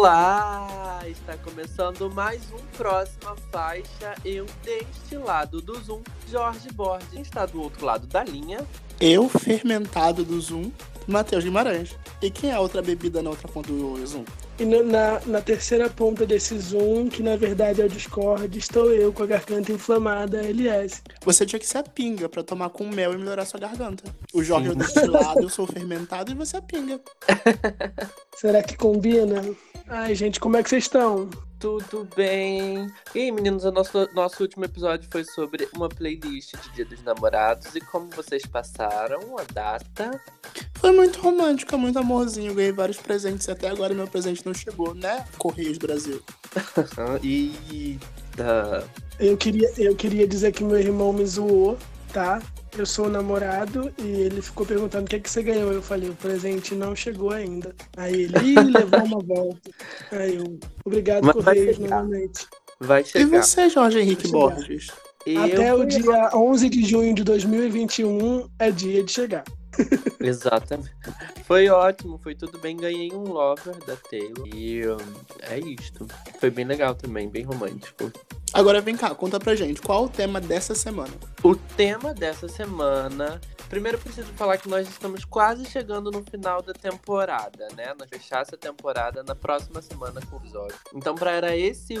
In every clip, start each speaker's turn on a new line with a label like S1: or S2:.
S1: Olá! Está começando mais um Próxima Faixa. Eu, deste lado do Zoom, Jorge Borges. Está do outro lado da linha.
S2: Eu, fermentado do Zoom, Matheus Guimarães. E quem é a outra bebida na outra ponta do Zoom?
S3: E no- na, na terceira ponta desse Zoom, que na verdade é o Discord, estou eu com a garganta inflamada, LS.
S2: Você tinha que ser a pinga pra tomar com mel e melhorar sua garganta. O Jorge é o destilado, eu sou fermentado e você é a pinga.
S3: Será que combina? Ai, gente, como é que vocês estão?
S1: Tudo bem? E aí, meninos, o nosso, nosso último episódio foi sobre uma playlist de Dia dos Namorados e como vocês passaram a data.
S2: Foi muito romântico, muito amorzinho. Ganhei vários presentes e até agora meu presente não chegou, né? Correios Brasil.
S1: Eita!
S3: Eu queria, eu queria dizer que meu irmão me zoou, tá? Eu sou o namorado e ele ficou perguntando o que, é que você ganhou. Eu falei, o presente não chegou ainda. Aí ele "Ih, levou uma volta. Aí eu, obrigado,
S1: Mas vai
S3: Correios,
S1: chegar.
S3: novamente.
S1: Vai
S2: E
S1: chegar.
S2: você, Jorge Henrique. Borges?
S1: Eu
S3: Até o dia 11 de junho de 2021 é dia de chegar.
S1: Exatamente. Foi ótimo, foi tudo bem. Ganhei um lover da Taylor. E hum, é isto. Foi bem legal também, bem romântico.
S2: Agora vem cá, conta pra gente, qual o tema dessa semana?
S1: O tema dessa semana. Primeiro preciso falar que nós estamos quase chegando no final da temporada, né? Nós fechar essa temporada na próxima semana com o episódio. Então, para esse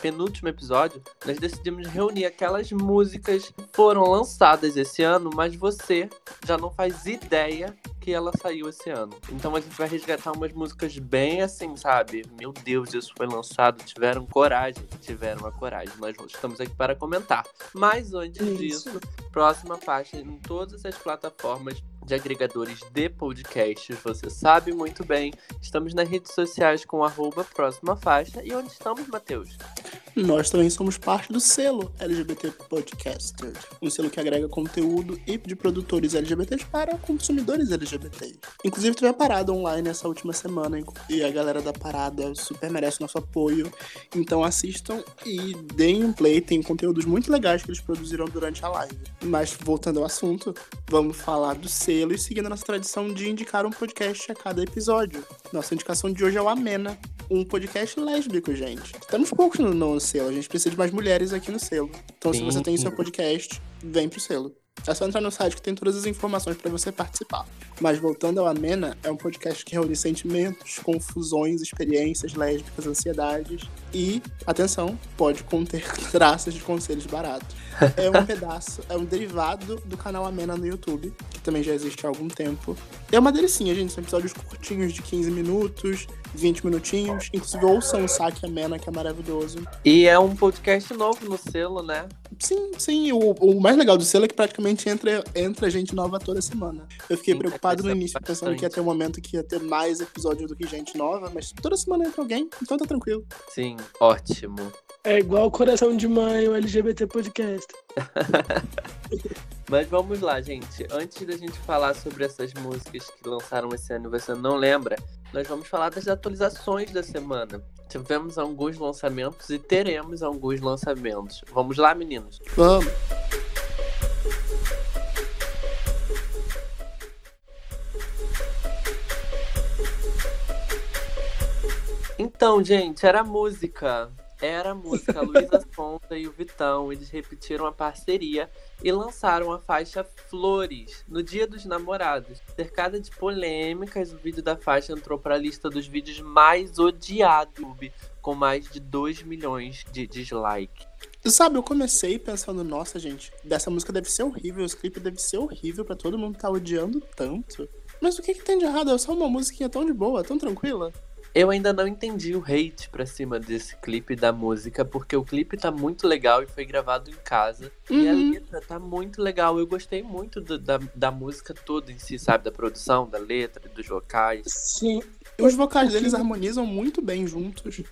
S1: penúltimo episódio, nós decidimos reunir aquelas músicas que foram lançadas esse ano, mas você já não faz ideia que ela saiu esse ano. Então a gente vai resgatar umas músicas bem assim, sabe? Meu Deus, isso foi lançado, tiveram coragem, tiveram a coragem. Nós estamos aqui para comentar. Mas antes
S3: Isso.
S1: disso, próxima faixa em todas as plataformas de agregadores de podcasts, você sabe muito bem. Estamos nas redes sociais com arroba próxima faixa. E onde estamos, Matheus?
S2: Nós também somos parte do selo LGBT Podcaster, um selo que agrega conteúdo e de produtores LGBTs para consumidores LGBTs. Inclusive, teve a parada online essa última semana e a galera da parada super merece nosso apoio. Então assistam e deem um play, tem conteúdos muito legais que eles produziram durante a live. Mas voltando ao assunto, vamos falar do selo e seguindo a nossa tradição de indicar um podcast a cada episódio. Nossa indicação de hoje é o Amena, um podcast lésbico, gente. Temos poucos no, no selo, a gente precisa de mais mulheres aqui no selo. Então, se você tem seu podcast, vem pro selo. É só entrar no site que tem todas as informações para você participar. Mas voltando ao Amena, é um podcast que reúne sentimentos, confusões, experiências lésbicas, ansiedades e, atenção, pode conter traços de conselhos baratos. É um pedaço, é um derivado do canal Amena no YouTube, que também já existe há algum tempo. É uma delicinha, gente. São episódios curtinhos de 15 minutos, 20 minutinhos. Inclusive, ouçam o Saque Amena, que é maravilhoso.
S1: E é um podcast novo no selo, né?
S2: Sim, sim. O, o mais legal do selo é que praticamente entra, entra gente nova toda semana. Eu fiquei
S1: Sim,
S2: preocupado no início, pensando que ia
S1: bastante.
S2: ter um momento que ia ter mais episódios do que gente nova, mas toda semana entra alguém, então tá tranquilo.
S1: Sim, ótimo.
S3: É igual Coração de Mãe, o LGBT Podcast.
S1: Mas vamos lá, gente. Antes da gente falar sobre essas músicas que lançaram esse ano e você não lembra, nós vamos falar das atualizações da semana. Tivemos alguns lançamentos e teremos alguns lançamentos. Vamos lá, meninos?
S2: Vamos.
S1: Então, gente, era música. Era música. A Luísa Sonza e o Vitão, eles repetiram a parceria e lançaram a faixa Flores no Dia dos Namorados. Cercada de polêmicas, o vídeo da faixa entrou para a lista dos vídeos mais odiados do com mais de 2 milhões de dislikes.
S2: Sabe, eu comecei pensando, nossa, gente, dessa música deve ser horrível, esse clipe deve ser horrível pra todo mundo tá odiando tanto. Mas o que que tem de errado? É só uma musiquinha tão de boa, tão tranquila.
S1: Eu ainda não entendi o hate pra cima desse clipe da música, porque o clipe tá muito legal e foi gravado em casa. E a
S2: Uhum.
S1: letra tá muito legal. Eu gostei muito do- da, da música toda em si, sabe? Da produção, da letra, dos vocais.
S3: Sim,
S2: Os vocais deles
S3: que-
S2: harmonizam muito bem juntos.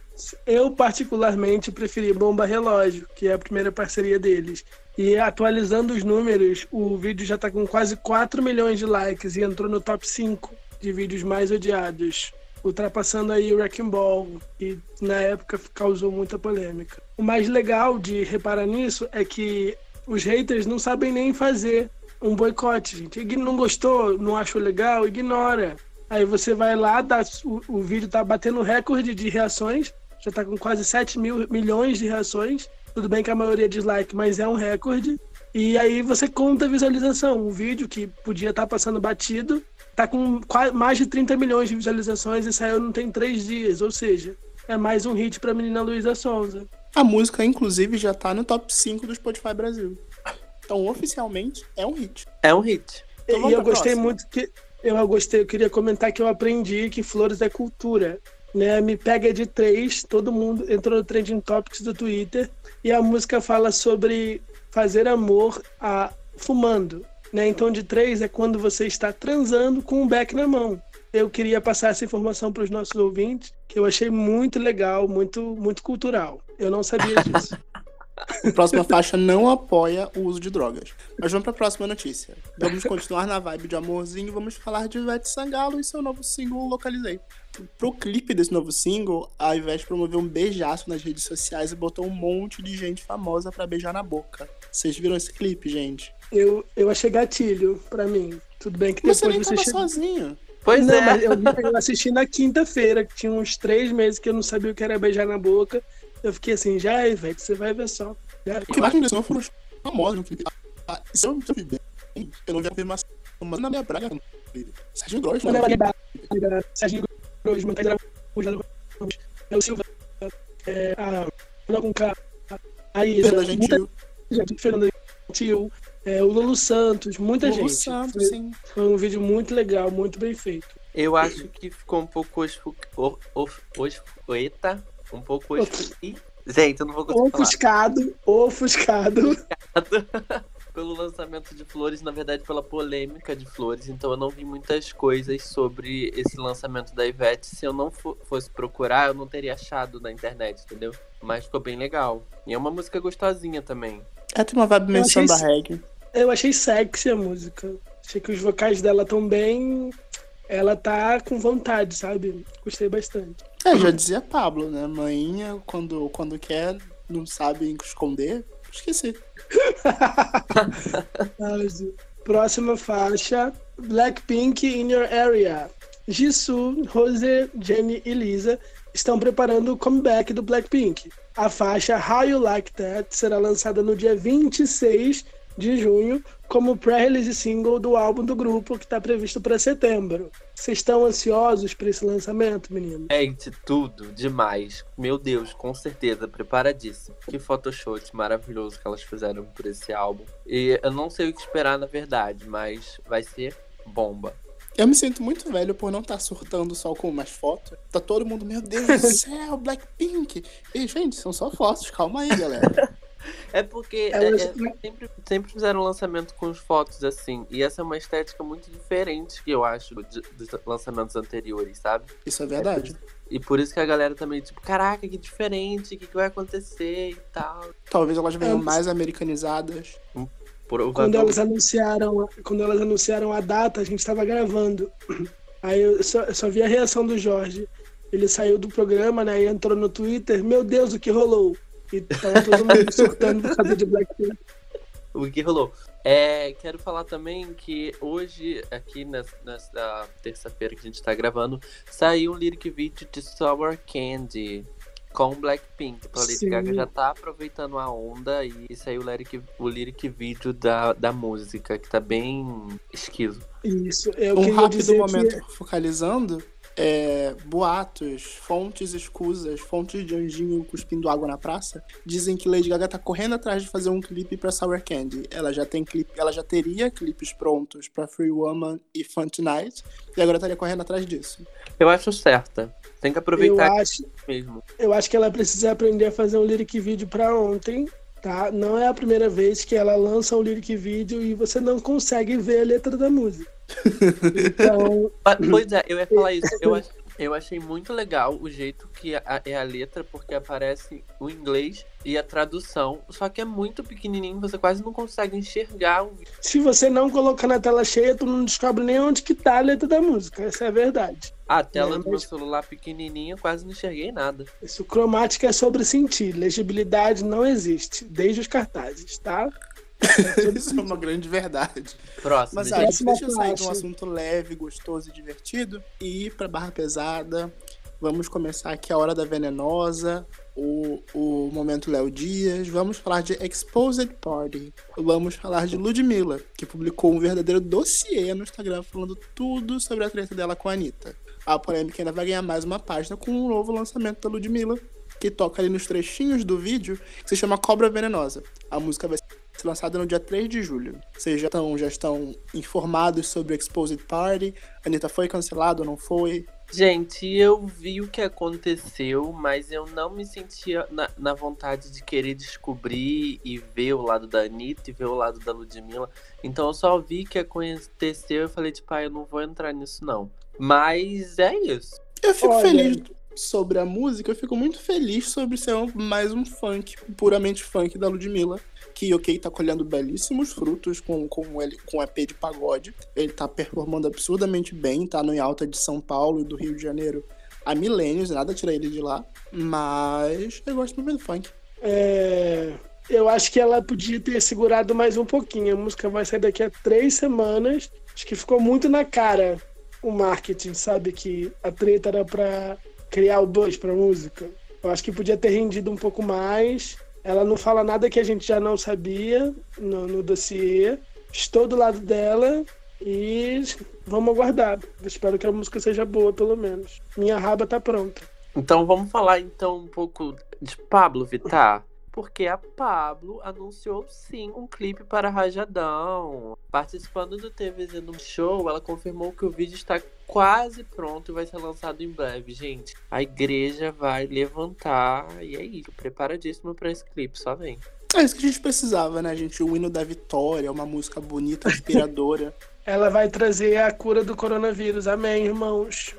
S3: eu particularmente preferi Bomba Relógio, que é a primeira parceria deles. E atualizando os números, o vídeo já tá com quase 4 milhões de likes e entrou no top 5 de vídeos mais odiados. Ultrapassando aí o Wrecking Ball, que na época causou muita polêmica. O mais legal de reparar nisso é que os haters não sabem nem fazer um boicote, gente. Ign- Não gostou, não achou legal, ignora. Aí você vai lá, dá, o, o vídeo tá batendo recorde de reações, já tá com quase 7 mil milhões de reações. Tudo bem que a maioria é dislike, mas é um recorde. E aí você conta a visualização. Um vídeo que podia estar tá passando batido, tá com quase, mais de 30 milhões de visualizações e saiu não tem três dias. Ou seja, é mais um hit pra menina Luísa Sonza.
S2: A música, inclusive, já tá no top 5 do Spotify Brasil. Então, oficialmente, é um hit.
S1: É um hit.
S3: Então, e eu gostei próxima. muito que. Eu gostei, eu queria comentar que eu aprendi que flores é cultura. Né? Me pega de três, todo mundo entrou no Trending Topics do Twitter e a música fala sobre fazer amor a, fumando. Né? Então, de três é quando você está transando com um beck na mão. Eu queria passar essa informação para os nossos ouvintes, que eu achei muito legal, muito, muito cultural. Eu não sabia disso.
S2: A próxima faixa não apoia o uso de drogas. Mas vamos para a próxima notícia. Vamos continuar na vibe de amorzinho e vamos falar de Ivete Sangalo e seu novo single Localizei. Pro clipe desse novo single, a Ivete promoveu um beijaço nas redes sociais e botou um monte de gente famosa para beijar na boca. Vocês viram esse clipe, gente?
S3: Eu, eu achei gatilho para mim. Tudo bem que
S2: depois você nem você tava sozinho.
S3: Pois não, é. Mas eu, eu assisti na quinta-feira, que tinha uns três meses que eu não sabia o que era beijar na boca. Eu fiquei assim, já é, velho, você vai ver só. Já...
S2: O que mais aconteceu foram os famosos. Ah, isso eu não vi bem. Eu não vi a afirmação, mas na minha praga. Serginho Grossman.
S3: Serginho Grossman, Pedro Araújo, é o Silva, é, a Ana com K, a Isa,
S2: Fernanda Gentil.
S3: Fernanda Gentil, é, o Lulu Santos, muita
S2: Lulu
S3: gente.
S2: Santos,
S3: foi,
S2: sim.
S3: Foi um vídeo muito legal, muito bem feito.
S1: Eu acho que ficou um pouco osfu... of... Of... Eita, um pouco osfu... Gente, eu não vou conseguir
S3: ofuscado,
S1: falar.
S3: Ofuscado,
S1: ofuscado. pelo lançamento de Flores, na verdade pela polêmica de Flores, então eu não vi muitas coisas sobre esse lançamento da Ivete. Se eu não fosse procurar, eu não teria achado na internet, entendeu? Mas ficou bem legal. E é uma música gostosinha também.
S2: É, tem uma vibe meio samba reggae.
S3: Eu achei sexy a música. Achei que os vocais dela estão bem. Ela tá com vontade, sabe? Gostei bastante.
S2: É, já dizia Pablo, né? Mainha, quando, quando quer, não sabe esconder. Esqueci.
S3: Próxima faixa: Blackpink in Your Area. Jisoo, Rose, Jennie e Lisa estão preparando o comeback do Blackpink. A faixa How You Like That será lançada no dia 26 de junho como pré-release single do álbum do grupo que está previsto para setembro. Vocês estão ansiosos para esse lançamento, menino?
S1: Gente, tudo demais. Meu Deus, com certeza, preparadíssimo. Que photoshoot maravilhoso que elas fizeram por esse álbum. E eu não sei o que esperar, na verdade, mas vai ser bomba.
S2: Eu me sinto muito velho por não estar tá surtando só com umas fotos. Tá todo mundo, meu Deus do céu, Blackpink. E, gente, são só fotos, calma aí, galera.
S1: É porque é, é, sempre, sempre fizeram lançamento com fotos assim. E essa é uma estética muito diferente que eu acho de, dos lançamentos anteriores, sabe?
S2: Isso é verdade.
S1: E por isso que a galera também, tipo, caraca, que diferente, o que, que vai acontecer e tal.
S2: Talvez elas venham é, mais americanizadas.
S3: Quando elas anunciaram, quando elas anunciaram a data, a gente estava gravando. Aí eu só, eu só vi a reação do Jorge. Ele saiu do programa, né? E entrou no Twitter. Meu Deus, o que rolou? E tava todo mundo surtando por causa de Blackpink.
S1: O que rolou? É, quero falar também que hoje, aqui nessa, nessa terça-feira que a gente tá gravando, saiu um lyric video de Sour Candy com Blackpink. Então a Lady Sim. Gaga já tá aproveitando a onda e saiu o lyric, o lyric video da, da música, que tá bem esquiso.
S3: Isso, eu
S2: Um rápido momento que... focalizando é, boatos, fontes escusas, fontes de anjinho cuspindo água na praça, dizem que Lady Gaga tá correndo atrás de fazer um clipe para Sour Candy. Ela já tem clipe, ela já teria clipes prontos para Free Woman e Fun Tonight, e agora estaria correndo atrás disso.
S1: Eu acho certa. Tem que aproveitar
S3: eu acho,
S1: mesmo.
S3: Eu acho que ela precisa aprender a fazer um lyric vídeo para ontem, tá? Não é a primeira vez que ela lança um lyric vídeo e você não consegue ver a letra da música. Então.
S1: Pois é, eu ia falar isso. Eu, ach, eu achei muito legal o jeito que a, é a letra, porque aparece o inglês e a tradução. Só que é muito pequenininho, você quase não consegue enxergar o
S3: Se você não colocar na tela cheia, tu não descobre nem onde que tá a letra da música. Essa é a verdade.
S1: A tela é, do meu celular pequenininha, quase não enxerguei nada.
S3: Isso, cromática é sobre sentir. Legibilidade não existe, desde os cartazes, tá?
S2: Isso é uma grande verdade.
S1: Próximo,
S2: Mas
S1: gente.
S3: Próxima
S2: deixa eu sair de um assunto leve, gostoso e divertido e ir pra barra pesada. Vamos começar aqui a Hora da Venenosa, o, o Momento Léo Dias. Vamos falar de Exposed Party. Vamos falar de Ludmilla, que publicou um verdadeiro dossiê no Instagram falando tudo sobre a treta dela com a Anitta. A polêmica ainda vai ganhar mais uma página com um novo lançamento da Ludmilla, que toca ali nos trechinhos do vídeo, que se chama Cobra Venenosa. A música vai ser lançada no dia 3 de julho. Vocês já estão, já estão informados sobre o Exposed Party? A Anitta foi cancelada ou não foi?
S1: Gente, eu vi o que aconteceu, mas eu não me sentia na, na vontade de querer descobrir e ver o lado da Anitta e ver o lado da Ludmilla. Então eu só vi o que aconteceu e falei, tipo, ah, eu não vou entrar nisso, não. Mas é isso.
S2: Eu fico
S3: Olha.
S2: feliz sobre a música, eu fico muito feliz sobre ser um- mais um funk, puramente funk da Ludmilla. Que, ok, tá colhendo belíssimos frutos com, com, ele, com EP de pagode. Ele tá performando absurdamente bem, tá no em alta de São Paulo e do Rio de Janeiro há milênios, nada tira ele de lá. Mas eu gosto muito do funk.
S3: É, eu acho que ela podia ter segurado mais um pouquinho. A música vai sair daqui a três semanas. Acho que ficou muito na cara o marketing, sabe? Que a treta era pra criar o buzz pra música. Eu acho que podia ter rendido um pouco mais. Ela não fala nada que a gente já não sabia no, no dossiê. Estou do lado dela e vamos aguardar. Espero que a música seja boa, pelo menos. Minha raba tá pronta.
S1: Então vamos falar então um pouco de Pablo Vittar. Porque a Pablo anunciou sim um clipe para Rajadão. Participando do TVZ no show, ela confirmou que o vídeo está quase pronto e vai ser lançado em breve. Gente, a igreja vai levantar e é isso. Preparadíssima para esse clipe, só vem.
S2: É isso que a gente precisava, né, gente? O hino da vitória, uma música bonita, inspiradora.
S3: Ela vai trazer a cura do coronavírus. Amém, irmãos.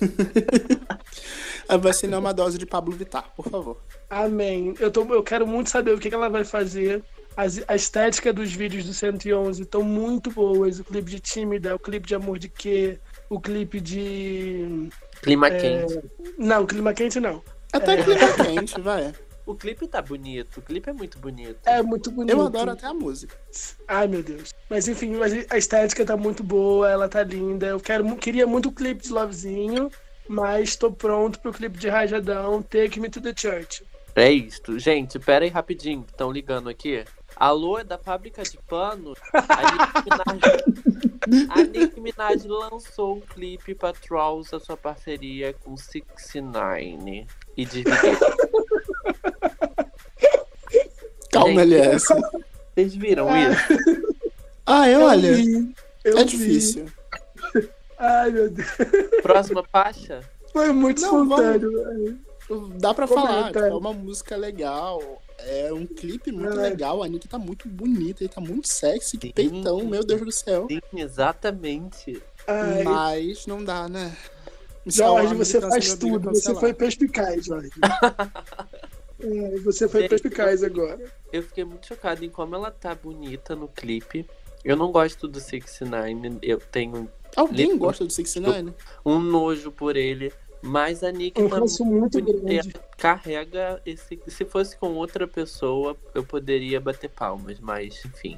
S2: A vacina é uma dose de Pablo Vittar, por favor.
S3: Amém. Eu, tô, eu quero muito saber o que, que ela vai fazer. As- a estética dos vídeos do 111 estão muito boas. O clipe de Tímida, o clipe de Amor de Quê, o clipe de.
S1: Clima
S3: É,
S1: quente.
S3: Não, clima quente não.
S2: Até
S3: É.
S2: clima quente, vai.
S1: O clipe tá bonito. O clipe é muito bonito.
S3: É muito bonito.
S2: Eu adoro até a música.
S3: Ai, meu Deus. Mas enfim, mas a estética tá muito boa, ela tá linda. Eu quero, queria muito o clipe de Lovezinho, mas tô pronto pro clipe de Rajadão, Take Me to the Church.
S1: É isto. Gente, pera aí rapidinho, que estão ligando aqui. Alô, é da fábrica de pano? A Nicki Minaj, a Nicki Minaj lançou o clipe pra Trolls, a sua parceria com 69. E dividiu.
S2: Calma,
S1: Gente.
S2: LS.
S1: Vocês viram
S3: Ah.
S1: isso?
S2: Ah, eu, olha,
S3: vi, eu
S2: é
S3: vi.
S2: difícil.
S3: Ai, meu Deus.
S1: Próxima faixa?
S3: Foi muito
S2: Não,
S3: espontâneo. velho.
S2: Dá pra
S3: Como
S2: falar,
S3: é,
S2: tipo, é uma música legal, é um clipe muito
S3: É.
S2: legal, a Anitta tá muito bonita e tá muito sexy, que peitão, meu Deus do céu.
S1: Sim, exatamente.
S3: Ai,
S2: Mas não dá, né? Isso
S3: Jorge, você faz tudo. Você foi perspicaz, Jorge. É, você foi
S1: Gente,
S3: perspicaz agora.
S1: Eu fiquei muito chocada em como ela tá bonita no clipe. Eu não gosto do 69, eu tenho
S2: Alguém gosta do 69?
S1: um nojo por ele. Mas a Nick
S3: Um ranço muito grande.
S1: carrega esse. Se fosse com outra pessoa, eu poderia bater palmas, mas enfim.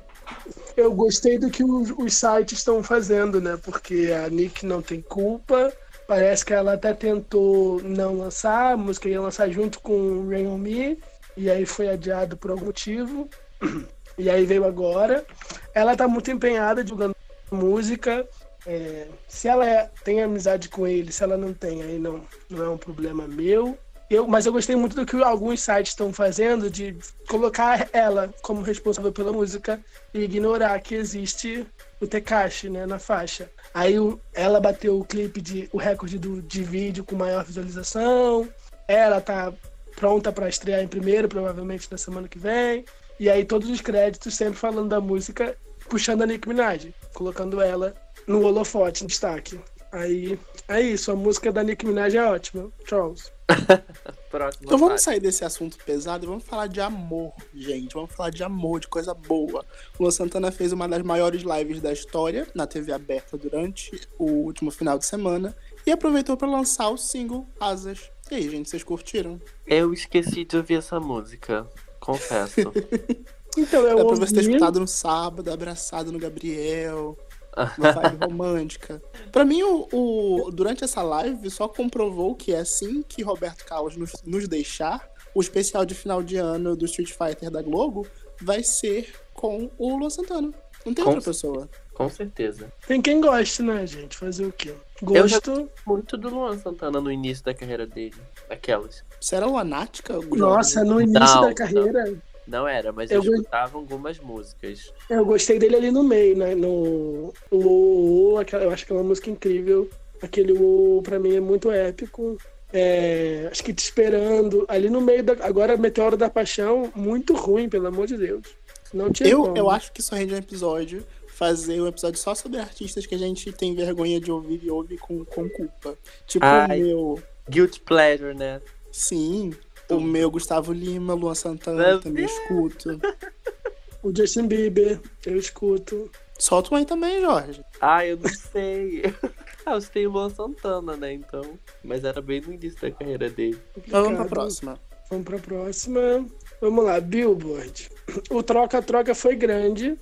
S3: Eu gostei do que os, os sites estão fazendo, né? Porque a Nick não tem culpa. Parece que ela até tentou não lançar, a música ia lançar junto com Rain On Me, e aí foi adiado por algum motivo. E aí veio agora. Ela tá muito empenhada divulgando música. É, se ela é- tem amizade com ele, se ela não tem, aí não, não é um problema meu. Eu, mas eu gostei muito do que alguns sites estão fazendo de colocar ela como responsável pela música e ignorar que existe o Tekashi, né, na faixa. Aí o- ela bateu o clipe de o recorde do, de vídeo com maior visualização. Ela tá pronta para estrear em primeiro, provavelmente na semana que vem. E aí todos os créditos sempre falando da música, puxando a Nicki Minaj, colocando ela no holofote, em destaque. Aí é isso, a música da Nicki Minaj é ótima. Charles.
S1: Próxima
S2: Então vamos sair desse assunto pesado e vamos falar de amor, gente. Vamos falar de amor, de coisa boa. O Luan Santana fez uma das maiores lives da história na TV aberta durante o último final de semana e aproveitou para lançar o single Asas. E aí, gente, vocês curtiram?
S1: Eu esqueci de ouvir essa música, confesso.
S3: Então, eu
S2: Dá pra você ter
S3: ouvi...
S2: escutado no sábado, abraçado no Gabriel. Uma vibe romântica. Pra mim, o, o- durante essa live, só comprovou que é assim que Roberto Carlos nos, nos deixar, o especial de final de ano do Street Fighter da Globo vai ser com o Luan Santana. Não tem
S1: Com
S2: outra pessoa.
S1: Com certeza.
S3: Tem quem goste, né, gente? Fazer o quê? Gosto.
S1: Muito do Luan Santana no início da carreira dele. Aquelas.
S2: Será luanática?
S3: Nossa, no início
S1: Não,
S3: da carreira,
S1: Não era, mas eu,
S3: Eu-
S1: escutava algumas músicas.
S3: eu gostei dele ali no meio, né? No. O, eu acho que é uma música incrível. Aquele o pra mim é muito épico. É, acho que te esperando. Ali no meio da. Agora, Meteoro da Paixão, muito ruim, pelo amor de Deus. Não tinha
S2: Eu,
S3: como.
S2: eu acho que isso rende um episódio. Fazer um episódio só sobre artistas que a gente tem vergonha de ouvir e ouve com, com culpa. Tipo
S1: Ai.
S2: o meu.
S1: Guilty Pleasure, né?
S2: Sim. O meu Gustavo Lima, Luan Santana,
S1: Meu
S2: também escuto.
S3: O Justin Bieber, eu escuto.
S2: Solta um aí também, Jorge.
S1: Ah, eu não sei. ah, eu sei o Luan Santana, né? Então. Mas era bem no início da carreira dele.
S2: Mas vamos pra
S3: Complicado.
S2: próxima.
S3: Vamos pra próxima. Vamos lá, Billboard. O troca-troca foi grande.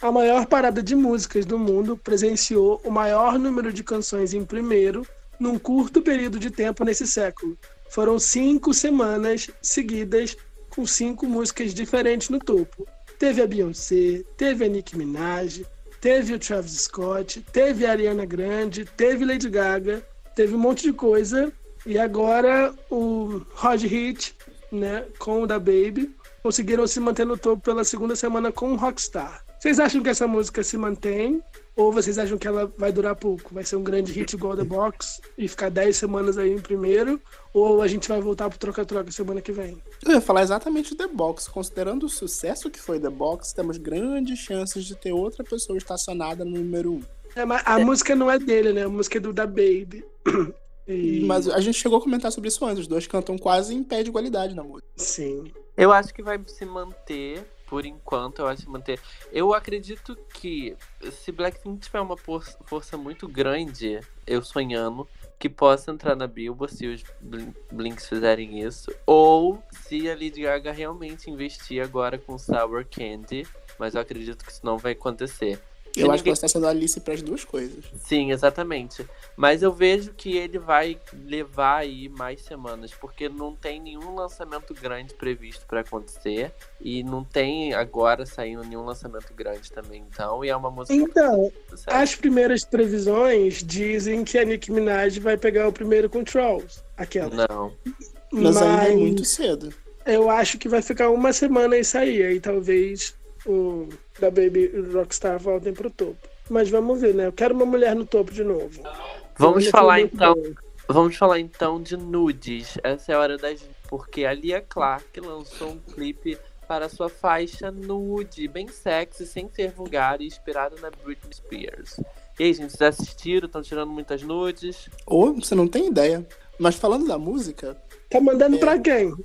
S3: A maior parada de músicas do mundo presenciou o maior número de canções em primeiro num curto período de tempo nesse século. Foram cinco semanas seguidas com cinco músicas diferentes no topo. Teve a Beyoncé, teve a Nicki Minaj, teve o Travis Scott, teve a Ariana Grande, teve Lady Gaga, teve um monte de coisa. E agora o Rod Hit, né, com o da Baby, conseguiram se manter no topo pela segunda semana com o Rockstar. Vocês acham que essa música se mantém? Ou vocês acham que ela vai durar pouco? Vai ser um grande hit igual The Box e ficar 10 semanas aí em primeiro? Ou a gente vai voltar pro troca-troca semana que vem?
S2: Eu ia falar exatamente The Box. Considerando o sucesso que foi The Box, temos grandes chances de ter outra pessoa estacionada no número um.
S3: É, mas a música não é dele, né? A música é do da Baby. E-
S2: Mas a gente chegou a comentar sobre isso antes. Os dois cantam quase em pé de igualdade na música.
S3: Sim.
S1: Eu acho que vai se manter, por enquanto, eu acho manter. Eu acredito que se Blackpink tiver uma força muito grande, eu sonhando, que possa entrar na Billboard se os Blin- Blinks fizerem isso. Ou se a Lady Gaga realmente investir agora com Sour Candy. Mas eu acredito que isso não vai acontecer.
S2: Eu acho que ela está sendo Alice para as duas coisas.
S1: Sim, exatamente. Mas eu vejo que ele vai levar aí mais semanas, porque não tem nenhum lançamento grande previsto pra acontecer e não tem agora saindo nenhum lançamento grande também, então, e é uma música
S3: Então, as primeiras previsões dizem que a Nicki Minaj vai pegar o primeiro com Trolls. Aquela.
S1: Não.
S2: Mas, ainda é muito cedo.
S3: Eu acho que vai ficar uma semana e sair. Aí talvez o da Baby Rockstar voltem pro topo. Mas vamos ver, né? Eu quero uma mulher no topo de novo.
S1: Vamos falar então,
S3: bom.
S1: vamos falar então de nudes. Essa é a hora das porque a Lia Clark lançou um clipe para sua faixa nude, bem sexy, sem ser vulgar e inspirado na Britney Spears. E aí, gente, vocês assistiram? Estão tirando muitas nudes?
S2: Ou você não tem ideia. Mas falando da música,
S3: Tá mandando pra quem?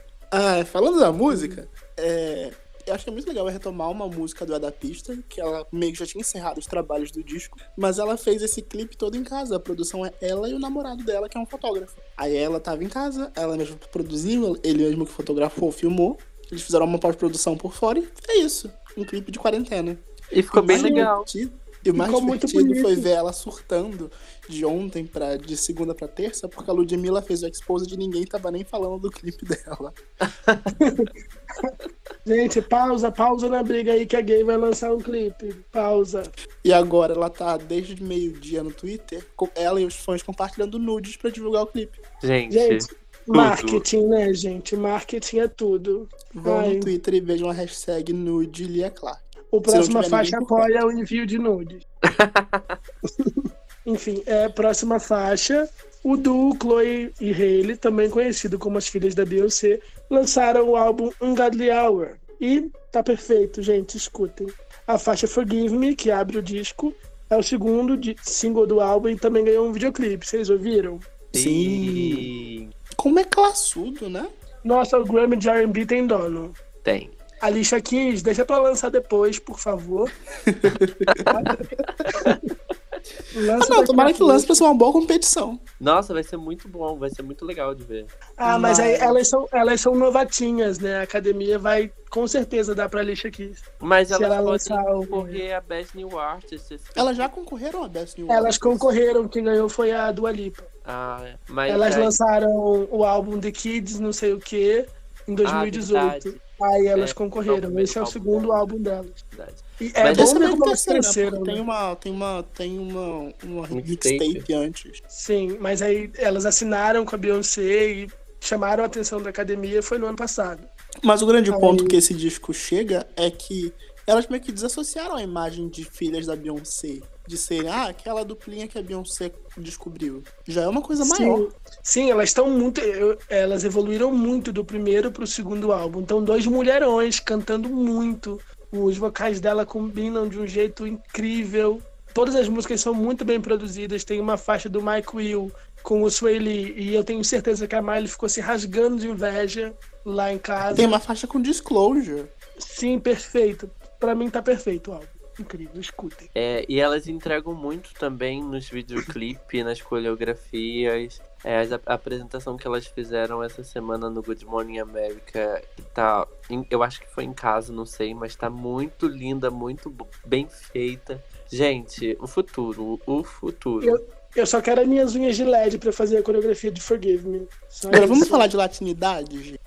S2: Ah, falando da música, é, eu acho que é muito legal retomar uma música do Adapista, que ela meio que já tinha encerrado os trabalhos do disco, mas ela fez esse clipe todo em casa. A produção é ela e o namorado dela, que é um fotógrafo. Aí ela tava em casa, ela mesma produziu, ele mesmo que fotografou, filmou. Eles fizeram uma pós-produção por fora e é isso. Um clipe de quarentena.
S1: E ficou bem legal.
S2: divertido- E o mais
S3: Ficou muito
S2: divertido foi ver ela surtando de ontem para de segunda pra terça, porque a Ludmilla fez o expose de ninguém tava nem falando do clipe dela.
S3: Gente, pausa, pausa na briga aí que a gay vai lançar um clipe. Pausa.
S2: E agora ela tá desde meio-dia no Twitter, com ela e os fãs compartilhando nudes pra divulgar o clipe.
S1: Gente,
S3: Gente, marketing, né, gente? Marketing é tudo.
S2: Vão
S3: Ai.
S2: no Twitter e vejam a hashtag nude Lia Clark.
S3: O próxima
S2: tiver
S3: faixa apoia o envio de nudes. Enfim, é próxima faixa. O duo Chloe e Hailey, também conhecido como as filhas da Beyoncé, lançaram o álbum Ungodly Hour. E tá perfeito, gente, escutem. A faixa Forgive Me, que abre o disco, é o segundo di- single do álbum e também ganhou um videoclipe. Vocês ouviram?
S1: sim.
S2: Como é classudo, né?
S3: Nossa, o Grammy de R&B tem dono.
S1: Tem.
S3: Alicia Keys, deixa pra lançar depois, por favor.
S2: Ah, não, tomara que lance pra ser uma boa competição.
S1: Nossa, vai ser muito bom, vai ser muito legal de ver.
S3: Ah, mas aí
S2: Mas-
S3: elas são, elas são novatinhas, né? A academia vai com certeza dar pra Alicia Keys.
S1: Mas elas
S3: ela
S1: podem
S3: lançar o-
S1: concorrer a Best New Artist. esse-
S2: Elas já concorreram a Best New
S3: Elas
S2: Artist.
S3: concorreram, quem ganhou foi a Dua Lipa.
S1: Ah, mas
S3: Elas lançaram o álbum The Kids, não sei o que, em 2018.
S1: verdade.
S3: Aí elas
S1: É,
S3: concorreram.
S1: é
S3: Esse é o segundo álbum delas.
S1: verdade.
S3: É
S1: Mas
S3: bom
S2: meio
S3: como
S2: terceiro, né? tem uma, tem uma, tem uma, uma
S1: Mixtape.
S2: antes.
S3: Sim, mas aí elas assinaram com a Beyoncé e chamaram a atenção da academia, foi no ano passado.
S2: Mas o grande
S3: Aí-
S2: ponto que esse disco chega é que elas meio que desassociaram a imagem de filhas da Beyoncé. De serem, ah, aquela duplinha que a Beyoncé descobriu. Já é uma coisa maior.
S3: Sim, sim, elas estão muito. eu- Elas evoluíram muito do primeiro pro segundo álbum. Então, dois mulherões cantando muito. Os vocais dela combinam de um jeito incrível. Todas as músicas são muito bem produzidas. Tem uma faixa do Mike Will com o Lee. E eu tenho certeza que a Miley ficou se rasgando de inveja lá em casa.
S2: Tem uma faixa com disclosure.
S3: Sim, perfeito. Pra mim tá perfeito o álbum. Incrível, escutem.
S1: É, e elas entregam muito também nos videoclipes, nas coreografias. É, a, apresentação que elas fizeram essa semana no Good Morning America, que tá. em- eu acho que foi em casa, não sei, mas tá muito linda, muito bem feita. Gente, o futuro, o futuro.
S3: Eu- Eu só quero as minhas unhas de LED pra fazer a coreografia de Forgive Me. Só
S2: Agora, vamos falar de latinidade, gente?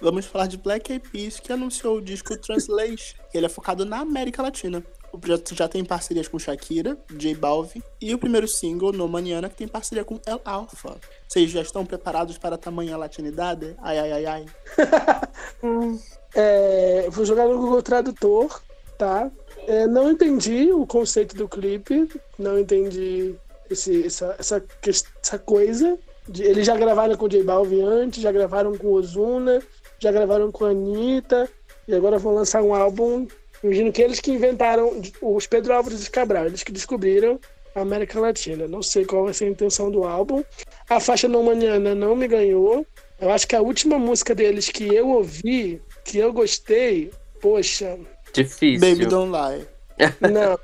S2: Vamos falar de Black Eyed Peas, que anunciou o disco Translation. Ele é focado na América Latina. O projeto já tem parcerias com Shakira, J Balvin e o primeiro single, No Maniana, que tem parceria com El Alfa. Vocês já estão preparados para tamanha latinidade? Ai, ai, ai, ai.
S3: É, vou jogar no Google Tradutor, tá? É, não entendi o conceito do clipe, não entendi esse, essa, essa, essa coisa. De- eles já gravaram com o J Balvin antes, já gravaram com Ozuna, já gravaram com a Anitta, e agora vão lançar um álbum. Imagino que eles que inventaram, os Pedro Álvares e Cabral, eles que descobriram a América Latina. Não sei qual vai ser a intenção do álbum. A faixa No Maniana não me ganhou. Eu acho que a última música deles que eu ouvi, que eu gostei, poxa,
S1: Difícil.
S2: Baby Don't Lie.
S3: não.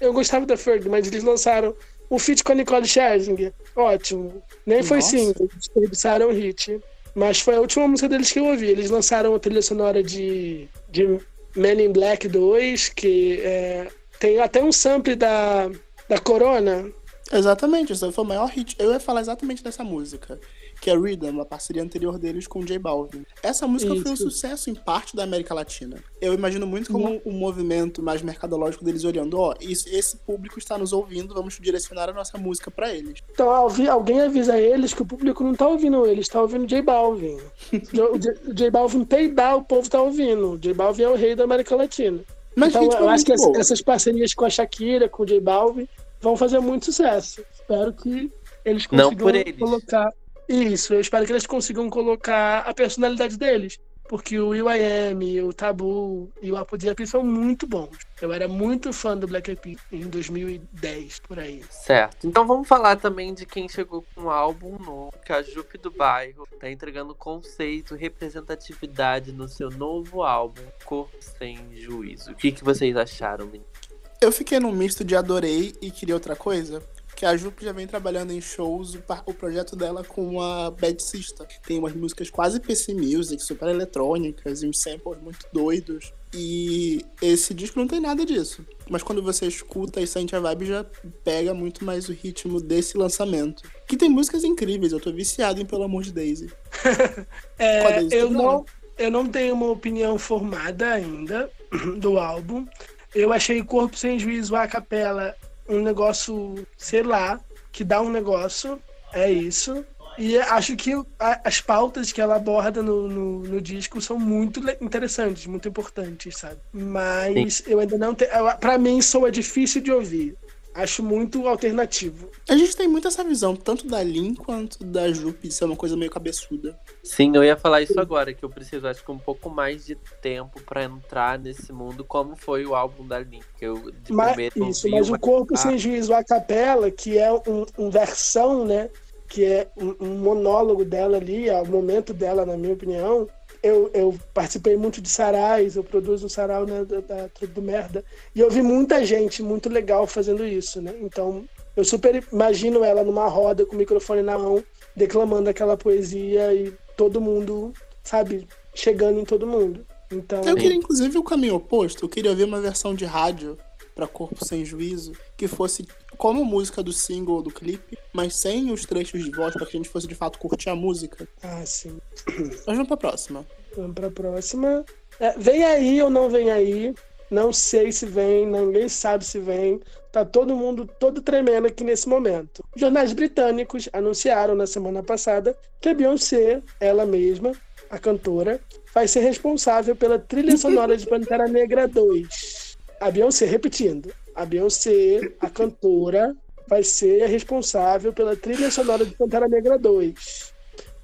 S3: Eu gostava da Ferg, mas eles lançaram um feat com a Nicole Scherzinger. Ótimo. Nem foi
S2: Nossa.
S3: single, eles um hit. Mas foi a última música deles que eu ouvi. Eles lançaram a trilha sonora de, de Men in Black 2, que é, tem até um sample da, da Corona.
S2: Exatamente, esse foi o maior hit. Eu ia falar exatamente dessa música, que é Rhythm, a parceria anterior deles com J Balvin. Essa música foi um
S3: Isso.
S2: sucesso em parte da América Latina. Eu imagino muito como um movimento mais mercadológico deles olhando, ó, isso- esse público está nos ouvindo, vamos direcionar a nossa música pra eles.
S3: Então alguém avisa eles que o público não tá ouvindo eles, tá ouvindo J Balvin. O J, o Balvin peidar, o povo tá ouvindo. O J Balvin é o rei da América Latina.
S2: Mas
S3: então eu acho que
S2: boa.
S3: essas parcerias com a Shakira, com o J Balvin, vão fazer muito sucesso. Espero que eles
S1: Não
S3: consigam
S1: por eles.
S3: colocar. Isso, eu espero que eles consigam colocar a personalidade deles. Porque o Will.i.am, o Tabu e o Apodiap são muito bons. Eu era muito fã do Black Eyed Peas em 2010, por aí.
S1: Certo. Então vamos falar também de quem chegou com um álbum novo, que a Jupe do Bairro tá entregando conceito, representatividade no seu novo álbum, Corpo Sem Juízo. O que, que vocês acharam, meninas?
S2: Eu fiquei num misto de adorei e queria outra coisa. Que a Jupe já vem trabalhando em shows, o, o projeto dela com a Bad Sister. Tem umas músicas quase PC Music, super eletrônicas e uns samples muito doidos. E esse disco não tem nada disso. Mas quando você escuta e sente a vibe, já pega muito mais o ritmo desse lançamento. Que tem músicas incríveis, eu tô viciado em Pelo Amor de Daisy.
S3: É,
S2: Qual deles
S3: eu, não, eu não tenho uma opinião formada ainda do álbum. Eu achei Corpo Sem Juízo a capela um negócio, sei lá, que dá um negócio. É isso. E acho que a- as pautas que ela aborda no, no, no disco são muito interessantes, muito importantes, sabe? Mas eu ainda não tenho. Pra mim, soa difícil de ouvir. Acho muito alternativo.
S2: A gente tem muito essa visão, tanto da Lin quanto da Jupe, isso é uma coisa meio cabeçuda.
S1: Sim, eu ia falar isso agora, que eu preciso, acho que um pouco mais de tempo pra entrar nesse mundo, como foi o álbum da Link. que Eu de
S3: Mas,
S1: primeiro
S3: isso, mas o Corpo. Sem Juízo a capela, que é um, um versão, né? Que é um, um monólogo dela ali, é o momento dela, na minha opinião. Eu, eu participei muito de sarais, eu produzo o sarau né, da, da Trupe do Merda, e eu vi muita gente muito legal fazendo isso, né? Então, Eu super imagino ela numa roda com o microfone na mão, declamando aquela poesia e todo mundo, sabe, chegando em todo mundo. Então,
S2: Eu queria, inclusive, o caminho oposto. Eu queria ver uma versão de rádio pra Corpo Sem Juízo que fosse como música do single ou do clipe, mas sem os trechos de voz, pra que a gente fosse de fato curtir a música.
S3: ah, sim.
S2: Mas vamos pra próxima.
S3: Vamos pra próxima. É, vem aí ou não vem aí? Não sei se vem, ninguém sabe se vem. Tá todo mundo todo tremendo aqui nesse momento. Jornais britânicos anunciaram na semana passada que a Beyoncé, ela mesma, a cantora, vai ser responsável pela trilha sonora de Pantera Negra 2. A Beyoncé, repetindo, a Beyoncé, a cantora, vai ser a responsável pela trilha sonora de Pantera Negra 2.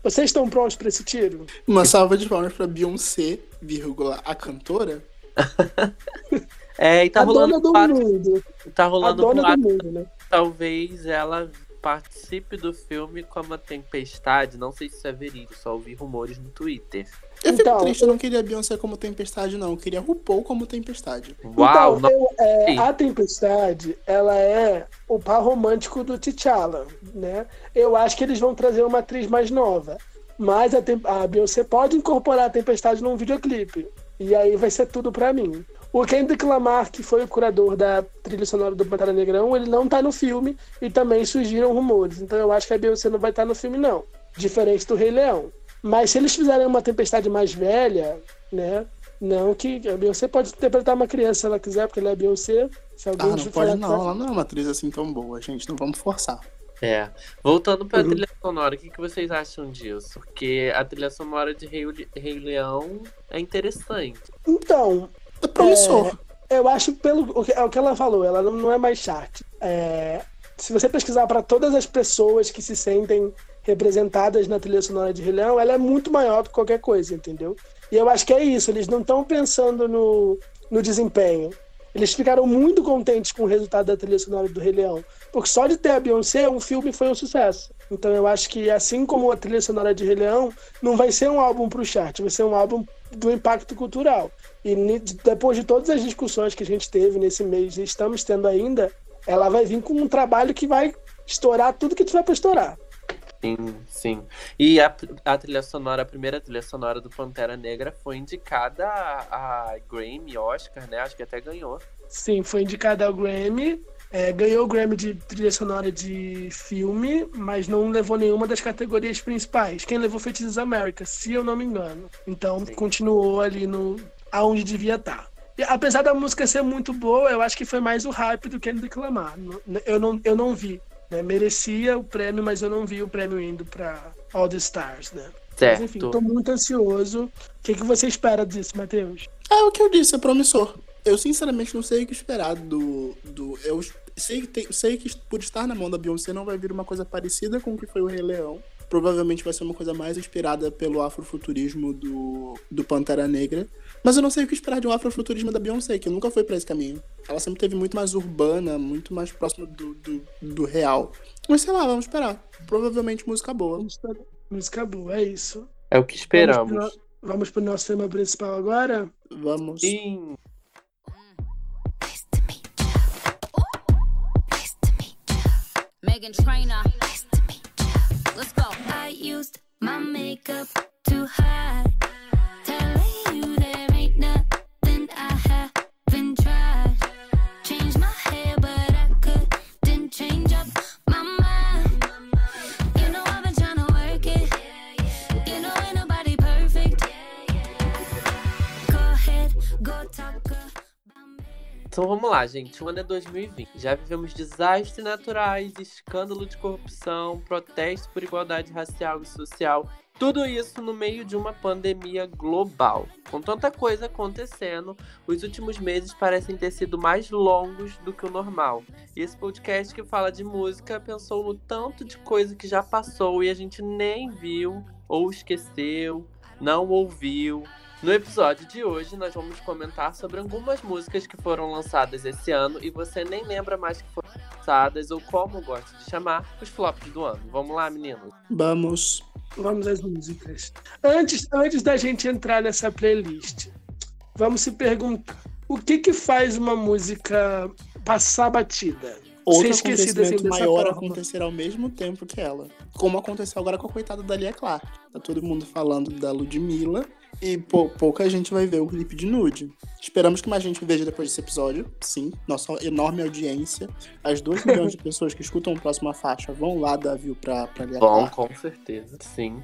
S3: Vocês estão prontos para esse tiro?
S2: Uma salva de palmas pra Beyoncé, vírgula, a cantora.
S1: É, e tá
S3: a
S1: rolando
S3: dona do
S1: boato-
S3: mundo.
S1: tá
S3: A
S1: rolando
S3: dona
S1: boato
S3: do mundo, né?
S1: talvez ela participe do filme como a Tempestade. Não sei se isso é verídico, só ouvi rumores no Twitter.
S2: Eu fico
S3: Então,
S2: triste, eu não queria Beyoncé como Tempestade, não. Eu queria RuPaul como Tempestade.
S1: Uau,
S3: então,
S1: não-
S3: eu- é, a Tempestade, ela é o par romântico do T'Challa, né? Eu acho que eles vão trazer uma atriz mais nova. Mas a, a Beyoncé pode incorporar a Tempestade num videoclipe. E aí vai ser tudo pra mim. O Kendrick Lamar, que foi o curador da trilha sonora do Pantera Negrão, ele não tá no filme e também surgiram rumores. Então eu acho que a Beyoncé não vai estar no filme, não. Diferente do Rei Leão. Mas se eles fizerem uma tempestade mais velha, né? Não que a Beyoncé pode interpretar uma criança se ela quiser, porque ela é Beyoncé. Se
S2: Ah,
S3: alguém
S2: não
S3: te
S2: pode não. Ela não é uma atriz assim tão boa, gente. Não vamos forçar.
S1: É. Voltando pra
S3: Uhum.
S1: trilha sonora, o que, que vocês acham disso? Porque a trilha sonora de Rei, Rei Leão é interessante.
S3: Então,
S2: É promissor.
S3: eu acho pelo o que, é o que ela falou, ela não, não é mais chart. É, se você pesquisar para todas as pessoas que se sentem representadas na trilha sonora de Rei Leão, ela é muito maior do que qualquer coisa, entendeu? E eu acho que é isso, eles não estão pensando no, no desempenho. Eles ficaram muito contentes com o resultado da trilha sonora do Rei Leão. Porque só de ter a Beyoncé, o filme foi um sucesso. Então eu acho que, assim como a trilha sonora de Rei Leão, não vai ser um álbum pro chart, vai ser um álbum do impacto cultural. E depois de todas as discussões que a gente teve nesse mês e estamos tendo ainda, ela vai vir com um trabalho que vai estourar tudo que tiver para estourar.
S1: Sim, sim. E a, a trilha sonora, a primeira trilha sonora do Pantera Negra foi indicada a, a Grammy, Oscar, né? Acho que até ganhou.
S3: Sim, foi indicada ao Grammy. é, ganhou o Grammy de trilha sonora de filme, mas não levou nenhuma das categorias principais. Quem levou foi This America, se eu não me engano. Então
S1: Sim.
S3: continuou ali no aonde devia estar. E, apesar da música ser muito boa, eu acho que foi mais o hype do que ele declamar. Eu não, eu não vi. Né? Merecia o prêmio, mas eu não vi o prêmio indo para All the Stars, né? Mas
S1: Certo.
S3: enfim, tô muito ansioso. O que, que você espera disso, Matheus?
S2: É o que eu disse, é promissor. Eu sinceramente não sei o que esperar do. do eu sei que, tem- sei que por estar na mão da Beyoncé não vai vir uma coisa parecida com o que foi o Rei Leão. Provavelmente vai ser uma coisa mais inspirada pelo afrofuturismo do, do Pantera Negra. Mas eu não sei o que esperar de um afrofuturismo da Beyoncé, que nunca foi pra esse caminho. Ela sempre teve muito mais urbana, muito mais próxima do, do, do real. Mas sei lá, vamos esperar. Provavelmente música boa.
S3: Vamos para música boa, é isso.
S1: É o que esperamos.
S3: Vamos pro nosso tema principal agora?
S2: Vamos.
S1: Sim.
S4: Megan Trainer. Nice to meet ya. Let's go. I used my makeup to hide.
S1: Então vamos lá, gente. O ano é 2020. Já vivemos desastres naturais, escândalo de corrupção, protestos por igualdade racial e social. Tudo isso no meio de uma pandemia global. Com tanta coisa acontecendo, os últimos meses parecem ter sido mais longos do que o normal. E esse podcast que fala de música pensou no tanto de coisa que já passou e a gente nem viu, ou esqueceu, não ouviu, no episódio de hoje, nós vamos comentar sobre algumas músicas que foram lançadas esse ano e você nem lembra mais que foram lançadas, ou como gosto de chamar, os flops do ano. Vamos lá, meninos.
S2: Vamos.
S3: Vamos às músicas. Antes, antes da gente entrar nessa playlist, vamos se perguntar: o que que faz uma música passar batida?
S2: outro
S3: esquecida, assim,
S2: maior
S3: forma.
S2: acontecer ao mesmo tempo que ela. Como aconteceu agora com a coitada da Lia Clark. Tá todo mundo falando da Ludmilla e pou- pouca gente vai ver o clipe de nude. Esperamos que mais gente veja depois desse episódio. Sim, nossa enorme audiência. As 2 milhões de pessoas que escutam a próxima faixa vão lá dar view pra, pra Lia
S1: Bom, com certeza. Sim.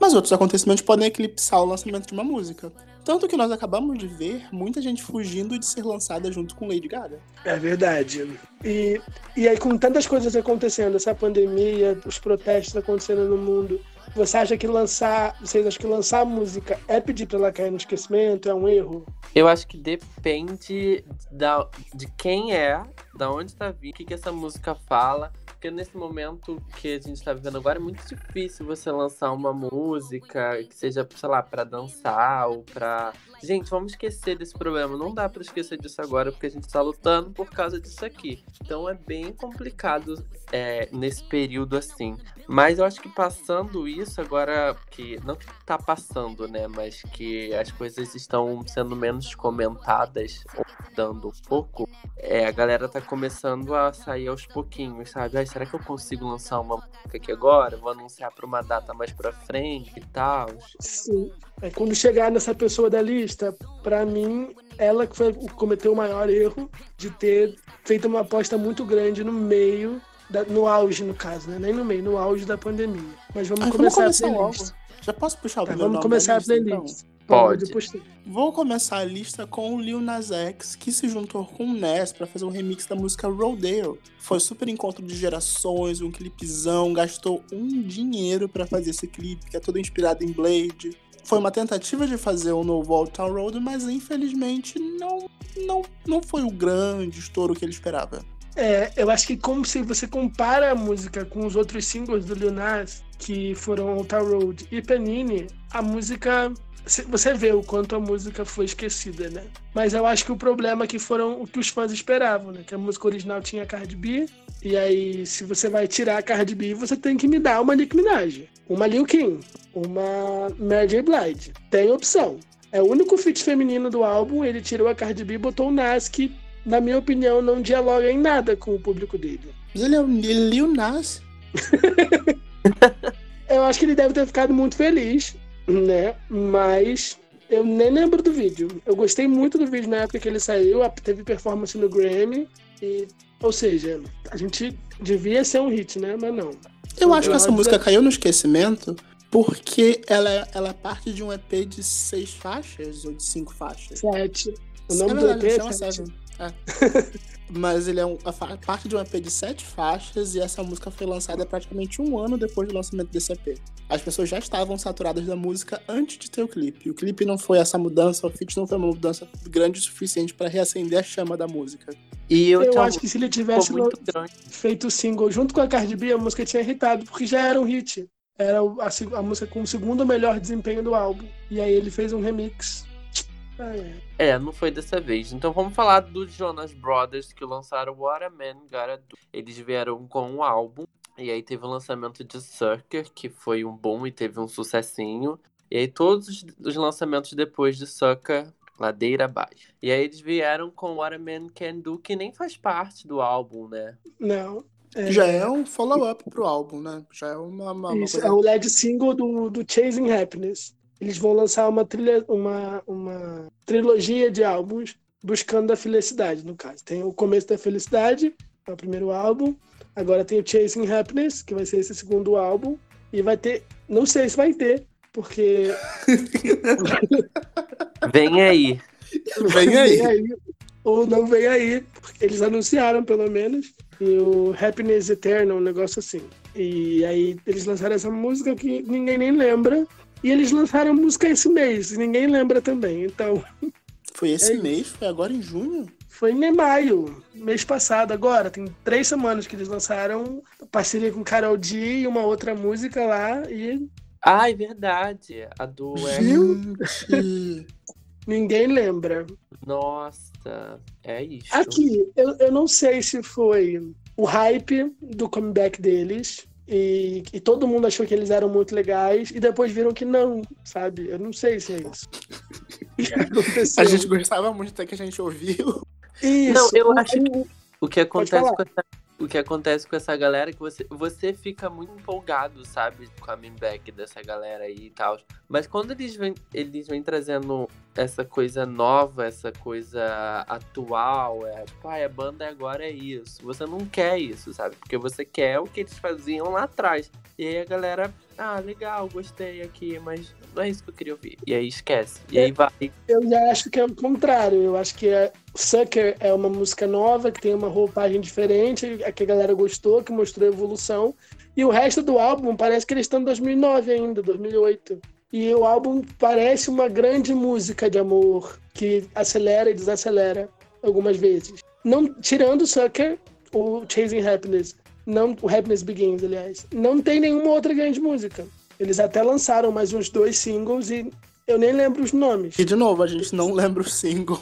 S2: Mas outros acontecimentos podem eclipsar o lançamento de uma música. Tanto que nós acabamos de ver muita gente fugindo de ser lançada junto com Lady Gaga.
S3: É verdade. E, e aí, com tantas coisas acontecendo, essa pandemia, os protestos acontecendo no mundo, você acha que lançar. Vocês acham que lançar a música é pedir pra ela cair no esquecimento? É um erro?
S1: Eu acho que depende da, de quem é, da onde tá vindo, o que, que essa música fala. Porque nesse momento que a gente tá vivendo agora é muito difícil você lançar uma música que seja, sei lá, pra dançar ou pra. Gente, vamos esquecer desse problema. Não dá pra esquecer disso agora, porque a gente tá lutando por causa disso aqui. Então é bem complicado é, nesse período assim. Mas eu acho que passando isso, agora que. Não que tá passando, né? Mas que as coisas estão sendo menos comentadas, ou dando um pouco. É, a galera tá começando a sair aos pouquinhos, sabe? Ai, será que eu consigo lançar uma música aqui agora? Vou anunciar pra uma data mais pra frente e tal.
S3: Sim. É, quando chegar nessa pessoa da lista, pra mim, ela que foi, cometeu o maior erro de ter feito uma aposta muito grande no meio, da- no auge, no caso, né? Nem no meio, no auge da pandemia. Mas vamos
S2: vamos
S3: começar
S2: começar
S3: a
S2: logo.
S3: playlist.
S2: Já posso puxar o
S3: Tá,
S2: primeiro
S3: vamos começar a
S2: lista, então?
S3: playlist.
S1: Pode.
S2: Vou começar a lista com o Lil Nas X, que se juntou com o Ness pra fazer um remix da música Rodale. Foi super encontro de gerações, um clipezão, gastou um dinheiro pra fazer esse clipe, que é todo inspirado em Blade. Foi uma tentativa de fazer um novo Old Town Road, mas infelizmente não, não, não foi o grande estouro que ele esperava.
S3: É, eu acho que como se você compara a música com os outros singles do Lil Nas, que foram Altar Road e Panini, a música você vê o quanto a música foi esquecida, né? Mas eu acho que o problema é que foram o que os fãs esperavam, né? Que a música original tinha Cardi B, e aí se você vai tirar a Cardi B, você tem que me dar uma Nicki Minaj, uma Lil Kim, uma Mary J. Blige. Tem opção. É o único feat feminino do álbum, ele tirou a Cardi B e botou o Nas, que, na minha opinião, não dialoga em nada com o público dele.
S2: Mas ele é o Lil Nas.
S3: Eu acho que ele deve ter ficado muito feliz, né? Mas eu nem lembro do vídeo. Eu gostei muito do vídeo na época que ele saiu, teve performance no Grammy. E, ou seja, a gente devia ser um hit, né? Mas não.
S2: Eu acho que essa música caiu no esquecimento porque ela é, ela é parte de um EP de seis faixas ou de cinco faixas.
S3: Sete. O
S2: É
S3: nome do
S2: verdade,
S3: EP é Sete.
S2: Seven. É. Mas ele é um- parte de um EP de sete faixas e essa música foi lançada praticamente um ano depois do lançamento desse EP. As pessoas já estavam saturadas da música antes de ter o clipe. O clipe não foi essa mudança, o feat não foi uma mudança grande o suficiente para reacender a chama da música.
S1: E eu,
S3: Eu acho que se ele tivesse
S1: grande.
S3: feito o single junto com a Cardi B, a música tinha irritado, porque já era um hit. Era a, a música com o segundo melhor desempenho do álbum. E aí ele fez um remix. É.
S1: Não foi dessa vez. Então vamos falar dos Jonas Brothers que lançaram What a Man Gotta Do. Eles vieram com um álbum. E aí teve o lançamento de Sucker, que foi um bom e teve um sucessinho. E aí todos os- os lançamentos depois de Sucker, ladeira abaixo. E aí eles vieram com What a Man Can Do, que nem faz parte do álbum, né?
S3: Não. É,
S2: Já é um follow-up pro álbum, né? Já é uma, uma, uma
S3: Isso,
S2: coisa
S3: é o lead single do, do Chasing Happiness. Eles vão lançar uma, trilha, uma, uma trilogia de álbuns buscando a felicidade, no caso. Tem o Começo da Felicidade, que é o primeiro álbum. Agora tem o Chasing Happiness, que vai ser esse segundo álbum. E vai ter. Não sei se vai ter, porque.
S1: Vem aí.
S2: Vem aí.
S3: Ou não vem aí, porque eles anunciaram pelo menos. E o Happiness Eternal, um negócio assim. E aí eles lançaram essa música que ninguém nem lembra. E eles lançaram a música esse mês, e ninguém lembra também. Então,
S2: Foi esse
S3: É isso.
S2: mês? Foi agora em junho?
S3: foi em maio, mês passado, agora. Tem três semanas que eles lançaram parceria com Carol D e uma outra música lá. E
S1: Ah, é verdade. A do.
S2: Gente!
S3: ninguém lembra.
S1: Nossa, é isso.
S3: Aqui, eu, eu não sei se foi o hype do comeback deles. E, e todo mundo achou que eles eram muito legais. E depois viram que não, sabe? Eu não sei se é isso. O que aconteceu?
S2: A gente gostava muito até que a gente ouviu.
S3: Isso.
S1: Não, eu
S3: o-
S1: acho
S3: o-
S1: O que acontece com essa, o que acontece com essa galera é que você, você fica muito empolgado, sabe? Com a back dessa galera aí e tal. Mas quando eles vêm, eles vêm trazendo essa coisa nova, essa coisa atual, é tipo, ah, a banda agora é isso. Você não quer isso, sabe? Porque você quer o que eles faziam lá atrás. E aí a galera, ah, legal, gostei aqui, mas não é isso que eu queria ouvir. E aí esquece. E aí vai.
S3: Eu já acho que é o contrário. Eu acho que é, Sucker é uma música nova, que tem uma roupagem diferente, que a galera gostou, que mostrou evolução. E o resto do álbum parece que eles estão em 2009 ainda, 2008. E o álbum parece uma grande música de amor que acelera e desacelera algumas vezes. Não tirando Sucker, o Chasing Happiness, não o Happiness Begins, aliás, não tem nenhuma outra grande música. Eles até lançaram mais uns dois singles e eu nem lembro os nomes.
S2: E de novo, a gente não lembra o single.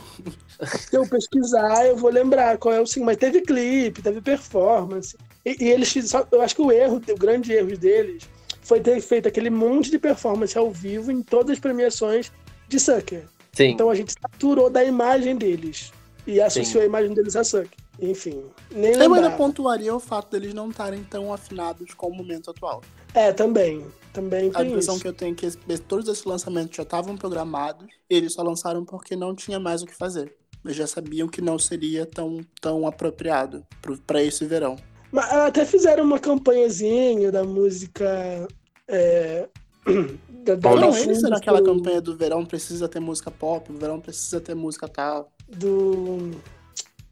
S3: Se eu pesquisar, eu vou lembrar qual é o single. Mas teve clipe, teve performance. E, e eles fizeram. Eu acho que o erro, o grande erro deles, foi ter feito aquele monte de performance ao vivo em todas as premiações de Sucker.
S1: Sim.
S3: Então a gente saturou da imagem deles. E associou
S1: Sim.
S3: a imagem deles a Sucker. Enfim, nem
S2: Eu ainda
S3: lembrava.
S2: pontuaria o fato deles não estarem tão afinados com o momento atual.
S3: É, também. Também
S2: A impressão
S3: isso.
S2: que eu tenho é que todos esses lançamentos já estavam programados, eles só lançaram porque não tinha mais o que fazer. Eles já sabiam que não seria tão, tão apropriado pro- pra esse verão.
S3: Mas até fizeram uma campanhazinha da música. É, da, da,
S2: não, eles naquela
S3: do-
S2: campanha do verão precisa ter música pop, o verão precisa ter música tal.
S3: do.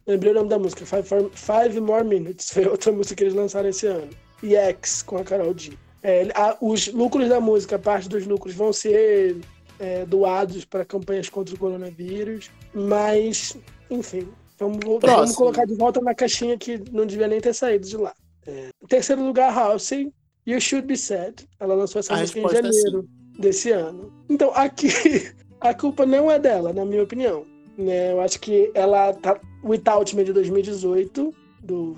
S3: Lembrei o nome da música, Five, Five More Minutes. Foi outra música que eles lançaram esse ano. E X com a Carol D. É, a- os lucros da música, parte dos lucros vão ser é, doados para campanhas contra o coronavírus. Mas, enfim, vamos,
S2: Próximo.
S3: vamos colocar de volta na caixinha que não devia nem ter saído de lá. É, em terceiro lugar, Halsey, You Should Be Sad. Ela lançou essa
S2: A
S3: música em
S2: é
S3: janeiro desse ano. Então, aqui, a culpa não é dela, na minha opinião. Né? Eu acho que ela tá. Without Me de 2018, do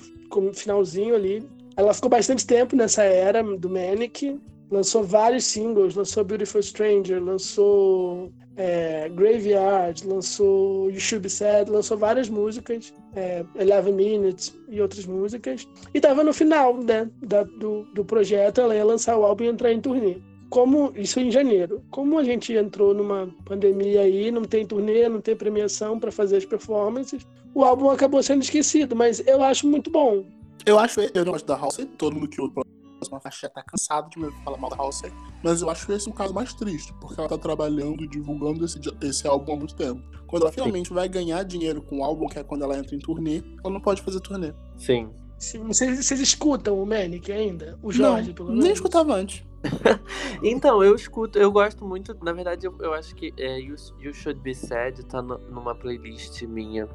S3: finalzinho ali. Ela ficou bastante tempo nessa era do Manic. Lançou vários singles, lançou Beautiful Stranger, lançou é, Graveyard, lançou You Should Be Sad, lançou várias músicas, é, Eleven Minutes e outras músicas. E tava no final né, da- do, do projeto, ela ia lançar o álbum e entrar em turnê como isso em janeiro. Como a gente entrou numa pandemia aí, não tem turnê, não tem premiação para fazer as performances, o álbum acabou sendo esquecido, mas eu acho muito bom.
S2: Eu acho, eu não gosto da Halsey, todo mundo que ouve a próxima faixa tá cansado de me falar mal da Halsey, mas eu acho esse um caso mais triste, porque ela tá trabalhando e divulgando esse, esse álbum há muito tempo. Quando ela finalmente vai ganhar dinheiro com o álbum, que é quando ela entra em turnê, ela não pode fazer turnê.
S1: Sim.
S3: Sim, Vocês, vocês escutam o Manic ainda? O Jorge,
S2: não,
S3: pelo
S2: nem
S3: menos?
S2: escutava antes.
S1: Então, eu escuto, eu gosto muito. Na verdade, eu, eu acho que é, you, You Should Be Sad tá no- numa playlist minha.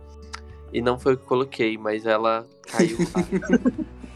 S1: E não foi eu que coloquei, mas ela caiu lá.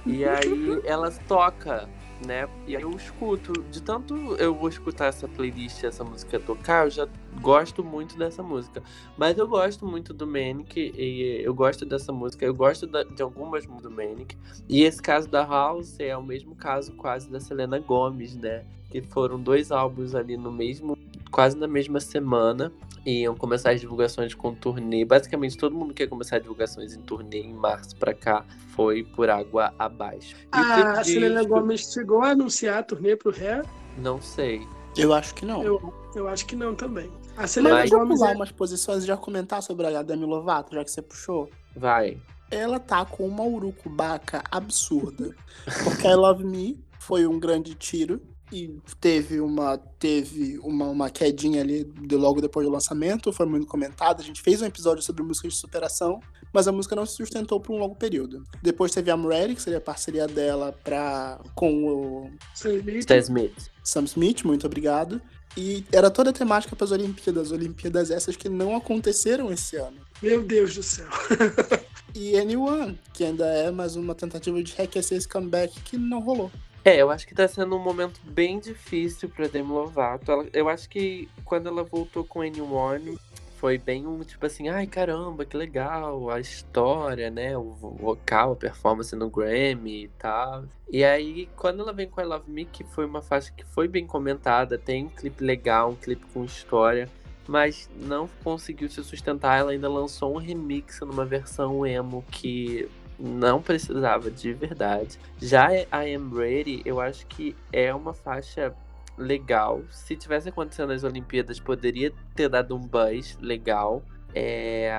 S1: e aí ela toca, né? E aí eu escuto. De tanto eu vou escutar essa playlist, essa música tocar, eu já gosto muito dessa música. Mas eu gosto muito do Manic, e eu gosto dessa música, eu gosto da- de algumas do Manic. E esse caso da House é o mesmo caso quase da Selena Gomez, né? Que foram dois álbuns ali no mesmo, quase na mesma semana. E iam começar as divulgações com turnê. Basicamente, todo mundo que ia começar divulgações em turnê em março pra cá foi por água abaixo. E o
S3: A Selena
S1: disco,
S3: Gomes chegou a anunciar a turnê pro Hair?
S1: Não sei.
S2: Eu acho que não.
S3: Eu, eu acho que não também. A Selena
S1: Mas-
S3: Gomes
S2: pular
S3: é...
S2: umas posições e já comentar sobre a Demi Lovato, já que você puxou.
S1: Vai.
S2: Ela tá com uma urucubaca absurda. Porque I Love Me foi um grande tiro e teve uma teve uma, uma quedinha ali de logo depois do lançamento, foi muito comentada. A gente fez um episódio sobre músicas de superação, mas a música não se sustentou por um longo período. Depois teve a Ready, que seria a parceria dela pra, com o
S1: Stan Smith.
S2: Sam Smith, muito obrigado. E era toda a temática para as Olimpíadas, Olimpíadas essas que não aconteceram esse ano.
S3: Meu Deus do céu.
S2: E Anyone, que ainda é mais uma tentativa de reaquecer esse comeback que não rolou.
S1: É, eu acho que tá sendo um momento bem difícil pra Demi Lovato. Ela- eu acho que quando ela voltou com Anyone, foi bem um tipo assim, ai caramba, que legal, a história, né? O vo- vocal, a performance no Grammy e tal. E aí, quando ela vem com I Love Me, que foi uma faixa que foi bem comentada, tem um clipe legal, um clipe com história, mas não conseguiu se sustentar. Ela ainda lançou um remix numa versão emo que não precisava de verdade. Já I Am Ready, eu acho que é uma faixa legal. Se tivesse acontecendo nas Olimpíadas, poderia ter dado um buzz legal. É...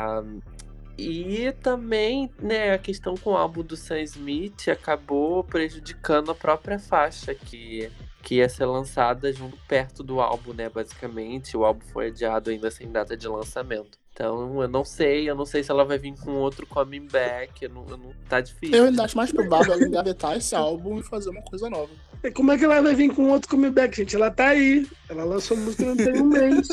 S1: E também, né, a questão com o álbum do Sam Smith acabou prejudicando a própria faixa que, que ia ser lançada junto perto do álbum, né, basicamente. O álbum foi adiado ainda sem data de lançamento. Então, eu não sei, eu não sei se ela vai vir com outro coming back, eu não, eu não tá difícil.
S2: Eu ainda acho mais provável ela engavetar esse álbum e fazer uma coisa nova.
S3: E Como é que ela vai vir com outro comeback, gente? Ela tá aí. Ela lançou música não tem um mês.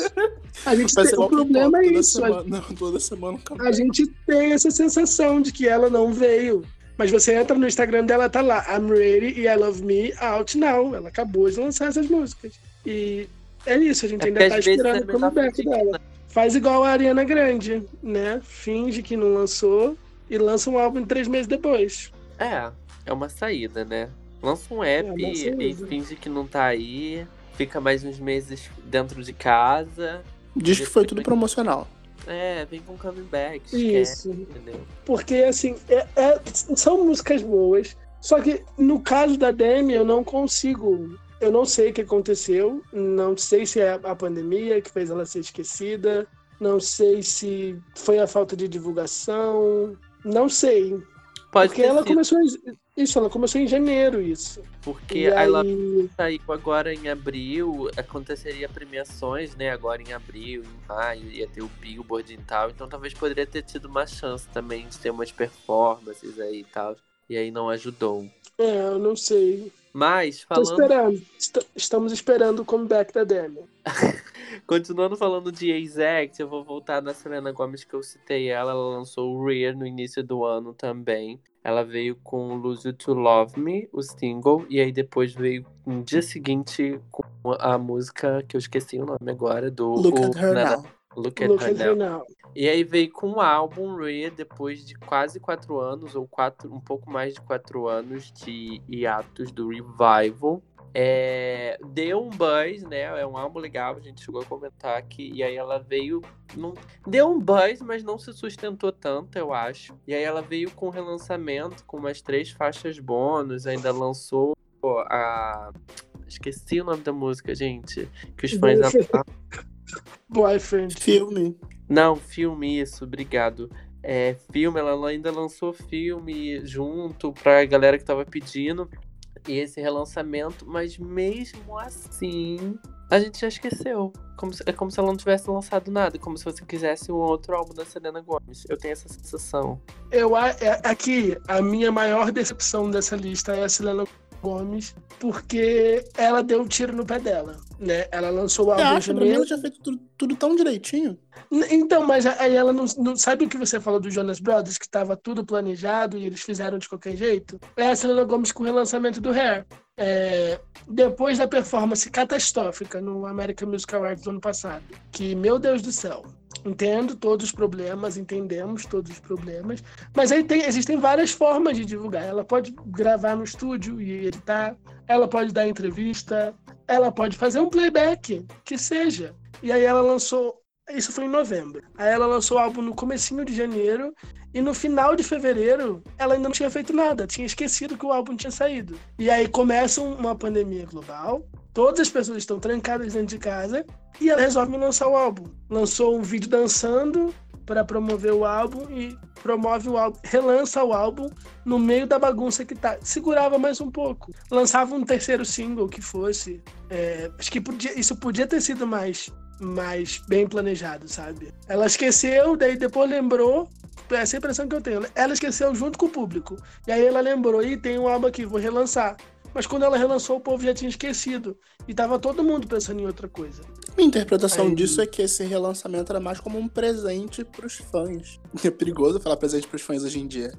S3: A gente tem, o problema é isso. A,
S2: Semana, não, toda semana um comeback.
S3: a gente tem essa sensação de que ela não veio. Mas você entra no Instagram dela, tá lá. I'm ready e I love me out now. Ela acabou de lançar essas músicas. E é isso, a gente
S1: É
S3: ainda tá esperando
S1: é
S3: o comeback dela. Faz igual a Ariana Grande, né? Finge que não lançou e lança um álbum três meses depois.
S1: É, é uma saída, né? Lança um app
S3: uma
S1: e finge que não tá aí, fica mais uns meses dentro de casa.
S2: Diz que foi tudo promocional.
S1: É, vem com comeback, esquece,
S3: Isso.
S1: entendeu?
S3: Porque, assim, é- é- são músicas boas. Só que no caso da Demi, eu não consigo. Eu não sei o que aconteceu. Não sei se é a pandemia que fez ela ser esquecida. Não sei se foi a falta de divulgação. Não sei.
S1: Pode
S3: porque ela
S1: sido,
S3: começou. em- Isso, ela começou em janeiro, isso.
S1: porque
S3: E aí.
S1: saiu agora em abril, aconteceria premiações, né? Agora em abril, em maio, ia ter o Billboard e tal. Então talvez poderia ter tido uma chance também de ter umas performances aí e tal. E aí não ajudou.
S3: É, eu não sei.
S1: Mas,
S3: Tô
S1: falando.
S3: esperando. Est- Estamos esperando o comeback da Demi.
S1: Continuando falando de Exact, eu vou voltar na Selena Gomez que eu citei ela. Ela lançou o Rear no início do ano também. Ela veio com Lose You to Love Me, o single, e aí depois veio no dia seguinte com a música que eu esqueci o nome agora, do
S2: Look
S1: o-
S2: at her now.
S1: Look at
S3: Look
S1: Her
S3: at
S1: Now.
S3: now.
S1: E aí veio com o álbum Rear depois de quase quatro anos, ou quatro, um pouco mais de quatro anos de hiatos do Revival. É, deu um buzz, né? É um álbum legal, a gente chegou a comentar aqui. E aí ela veio. Não, deu um buzz, mas não se sustentou tanto, eu acho. E aí ela veio com um relançamento, com umas três faixas bônus, ainda lançou a. Esqueci o nome da música, gente. Que os fãs
S3: Boyfriend.
S2: Filme.
S1: Não, filme, isso, obrigado. É, filme, ela ainda lançou filme junto pra galera que tava pedindo. Esse relançamento, mas mesmo assim, a gente já esqueceu. Como se- é como se ela não tivesse lançado nada, como se você quisesse um outro álbum da Selena Gomez. Eu tenho essa sensação.
S3: Eu, a- é- aqui, a minha maior decepção dessa lista é a Selena Gomes, porque ela deu um tiro no pé dela, né? Ela lançou o álbum
S2: acha? Ela
S3: janeiro.
S2: tinha feito tudo, tudo tão direitinho.
S3: Então, mas aí ela não, não- Sabe o que você falou do Jonas Brothers, que estava tudo planejado e eles fizeram de qualquer jeito? É a Selena Gomes com o relançamento do Hair. É, depois da performance catastrófica no American Music Awards do ano passado, que, meu Deus do céu, entendo todos os problemas, entendemos todos os problemas, mas aí tem, existem várias formas de divulgar. Ela pode gravar no estúdio e editar, ela pode dar entrevista, ela pode fazer um playback, que seja. E aí ela lançou isso foi em novembro. Aí ela lançou o álbum no comecinho de janeiro e no final de fevereiro ela ainda não tinha feito nada, tinha esquecido que o álbum tinha saído. E aí começa um- uma pandemia global, todas as pessoas estão trancadas dentro de casa e ela resolve lançar o álbum. Lançou um vídeo dançando para promover o álbum e promove o álbum, relança o álbum no meio da bagunça que tá. Segurava mais um pouco. Lançava um terceiro single que fosse. é, acho que podia- isso podia ter sido mais mais bem planejado, sabe? Ela esqueceu, daí depois lembrou. É essa a impressão que eu tenho. Ela esqueceu junto com o público. E aí ela lembrou, e tem um álbum aqui, vou relançar. Mas quando ela relançou, o povo já tinha esquecido. E tava todo mundo pensando em outra coisa.
S2: Minha interpretação
S3: Aí-
S2: disso é que esse relançamento era mais como um presente pros fãs. É perigoso falar presente pros fãs hoje em dia.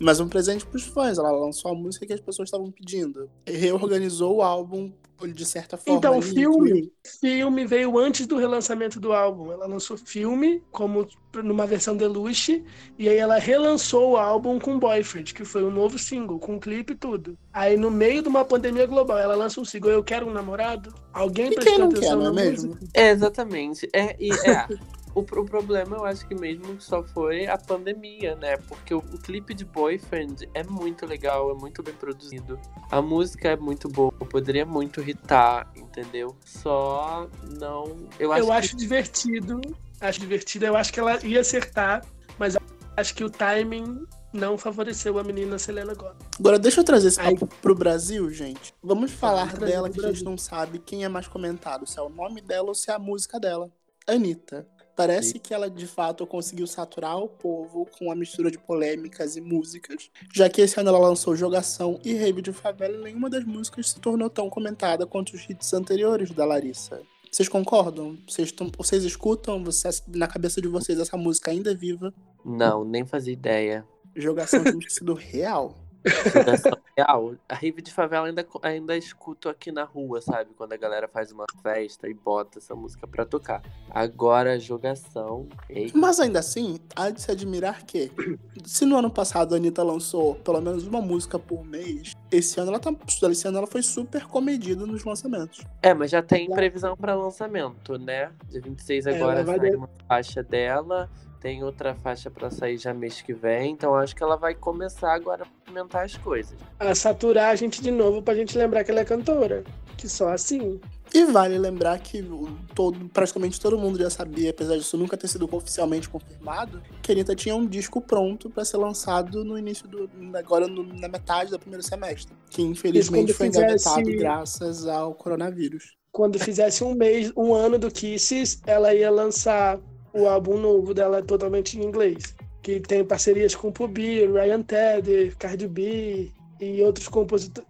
S2: Mas um presente pros fãs. Ela lançou a música que as pessoas estavam pedindo. E reorganizou o álbum de certa forma.
S3: Então, o filme, filme veio antes do relançamento do álbum. Ela lançou filme, como numa versão deluxe, e aí ela relançou o álbum com Boyfriend, que foi um novo single, com clipe e tudo. Aí, no meio de uma pandemia global, ela lança um single, Eu Quero um Namorado? Alguém
S2: E quem
S3: prestou
S2: não
S3: atenção
S2: quer, não
S3: na
S2: é mesmo?
S3: música?
S1: É, exatamente. É, e, é. O, o problema eu acho que mesmo só foi a pandemia, né? Porque o, o clipe de Boyfriend é muito legal, é muito bem produzido. A música é muito boa, poderia muito hitar, entendeu? Só não. Eu acho,
S3: Eu
S1: que-
S3: acho divertido. Acho divertido. Eu acho que ela ia acertar, mas acho que o timing não favoreceu a menina Selena Gomez.
S2: Agora, deixa eu trazer esse papo pro Brasil, gente. Vamos falar dela que a gente
S3: Brasil.
S2: não sabe quem é mais comentado, se é o nome dela ou se é a música dela. Anitta. Parece que ela de fato conseguiu saturar o povo com a mistura de polêmicas e músicas, já que esse ano ela lançou Jogação e Rave de Favela e nenhuma das músicas se tornou tão comentada quanto os hits anteriores da Larissa. Vocês concordam? Vocês, tão- vocês escutam? Vocês- na cabeça de vocês essa música ainda é viva?
S1: Não, nem fazia ideia.
S2: Jogação tinha sido real.
S1: Fundação Real. A Rive de Favela ainda, ainda escuto aqui na rua, sabe? Quando a galera faz uma festa e bota essa música pra tocar. Agora, a jogação. Ei,
S2: Mas ainda assim, há de se admirar que, se no ano passado a Anitta lançou pelo menos uma música por mês, esse ano ela, tá, esse ano ela foi super comedida nos lançamentos.
S1: É, mas já tem previsão pra lançamento, né? Dia 26
S3: É,
S1: agora
S3: ela vai
S1: sai
S3: de-
S1: uma faixa dela. Tem outra faixa pra sair já mês que vem. Então acho que ela vai começar agora a movimentar as coisas.
S3: A saturar a gente de novo pra gente lembrar que ela é cantora. Que só assim.
S2: E vale lembrar que o- todo, praticamente todo mundo já sabia, apesar disso nunca ter sido oficialmente confirmado, que a Anitta tinha um disco pronto pra ser lançado no início do. agora no- na metade do primeiro semestre. Que infelizmente foi
S3: fizesse-
S2: engavetado graças ao coronavírus.
S3: Quando fizesse um mês, um ano do Kisses, ela ia lançar o álbum novo dela totalmente em inglês. Que tem parcerias com o Pubi, Ryan Tedder, Cardi B e outros,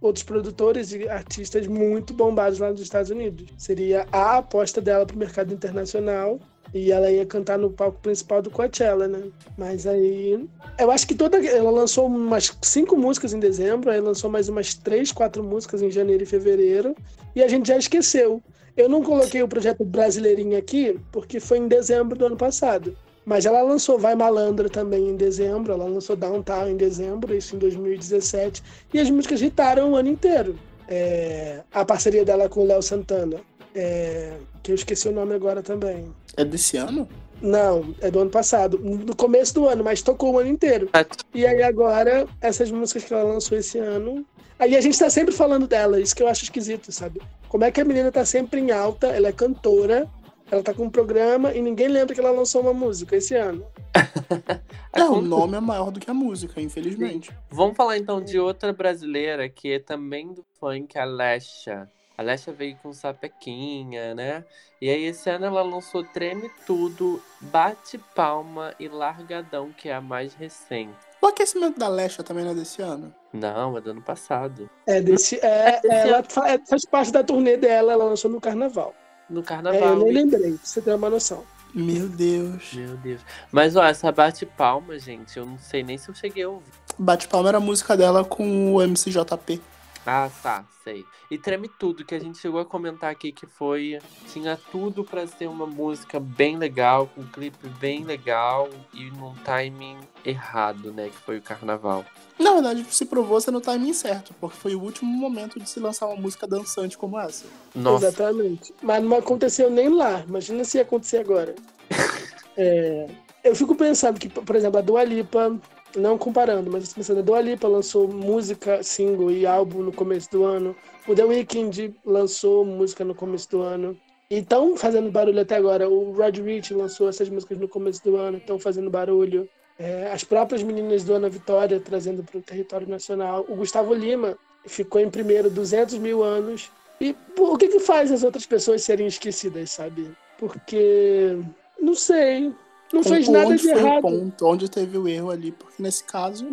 S3: outros produtores e artistas muito bombados lá nos Estados Unidos. Seria a aposta dela pro mercado internacional. E ela ia cantar no palco principal do Coachella, né? Mas aí. Eu acho que toda. Ela lançou umas cinco músicas em dezembro, aí lançou mais umas três, quatro músicas em janeiro e fevereiro. E a gente já esqueceu. Eu não coloquei o projeto Brasileirinho aqui, porque foi em dezembro do ano passado. Mas ela lançou Vai Malandra também em dezembro, ela lançou Downtown em dezembro, isso em 2017. E as músicas hitaram o ano inteiro. É, a parceria dela com o Léo Santana, é, que eu esqueci o nome agora também.
S2: É desse ano?
S3: Não, é do ano passado, no começo do ano, mas tocou o ano inteiro. E aí agora, essas músicas que ela lançou esse ano. Aí a gente tá sempre falando dela, isso que eu acho esquisito, sabe? Como é que a menina tá sempre em alta, ela é cantora, ela tá com um programa e ninguém lembra que ela lançou uma música esse ano.
S2: É, o
S1: Acontece.
S2: nome é maior do que a música, infelizmente.
S1: Vamos falar então de outra brasileira que é também do funk, a Lesha. A Lesha veio com Sapequinha, né? E aí esse ano ela lançou Treme Tudo, Bate Palma e Largadão, que é a mais recente.
S2: O aquecimento da Lesha também não é desse ano.
S1: Não, é do ano passado.
S3: É desse. É, ela fa- é- faz parte da turnê dela, ela lançou no carnaval.
S1: No
S3: É,
S1: carnaval.
S3: eu nem lembrei, pra você ter uma noção.
S2: Meu Deus.
S1: Meu Deus. Mas ó, essa Bate Palma, gente, eu não sei nem se eu cheguei a ouvir.
S2: Bate Palma era a música dela com o MCJP.
S1: Ah, tá, sei. E Treme Tudo, que a gente chegou a comentar aqui que foi. Tinha tudo pra ser uma música bem legal, com um clipe bem legal e num timing errado, né? Que foi o carnaval.
S2: Na verdade, se provou ser no timing certo, porque foi o último momento de se lançar uma música dançante como essa.
S1: Nossa,
S3: Exatamente. Mas não aconteceu nem lá. Imagina se ia acontecer agora. É, eu fico pensando que, por exemplo, a Dua Lipa, não comparando, mas pensando, a Dua Lipa lançou música, single e álbum no começo do ano. O The Weeknd lançou música no começo do ano. E estão fazendo barulho até agora. O Rod Rich lançou essas músicas no começo do ano, estão fazendo barulho. É, as próprias meninas do Ana Vitória trazendo para o território nacional. O Gustavo Lima ficou em primeiro 200 mil anos. E pô, o que que faz as outras pessoas serem esquecidas, sabe? Porque, não sei, não fez nada de
S2: foi o
S3: errado.
S2: ponto, onde teve o erro ali, porque nesse caso,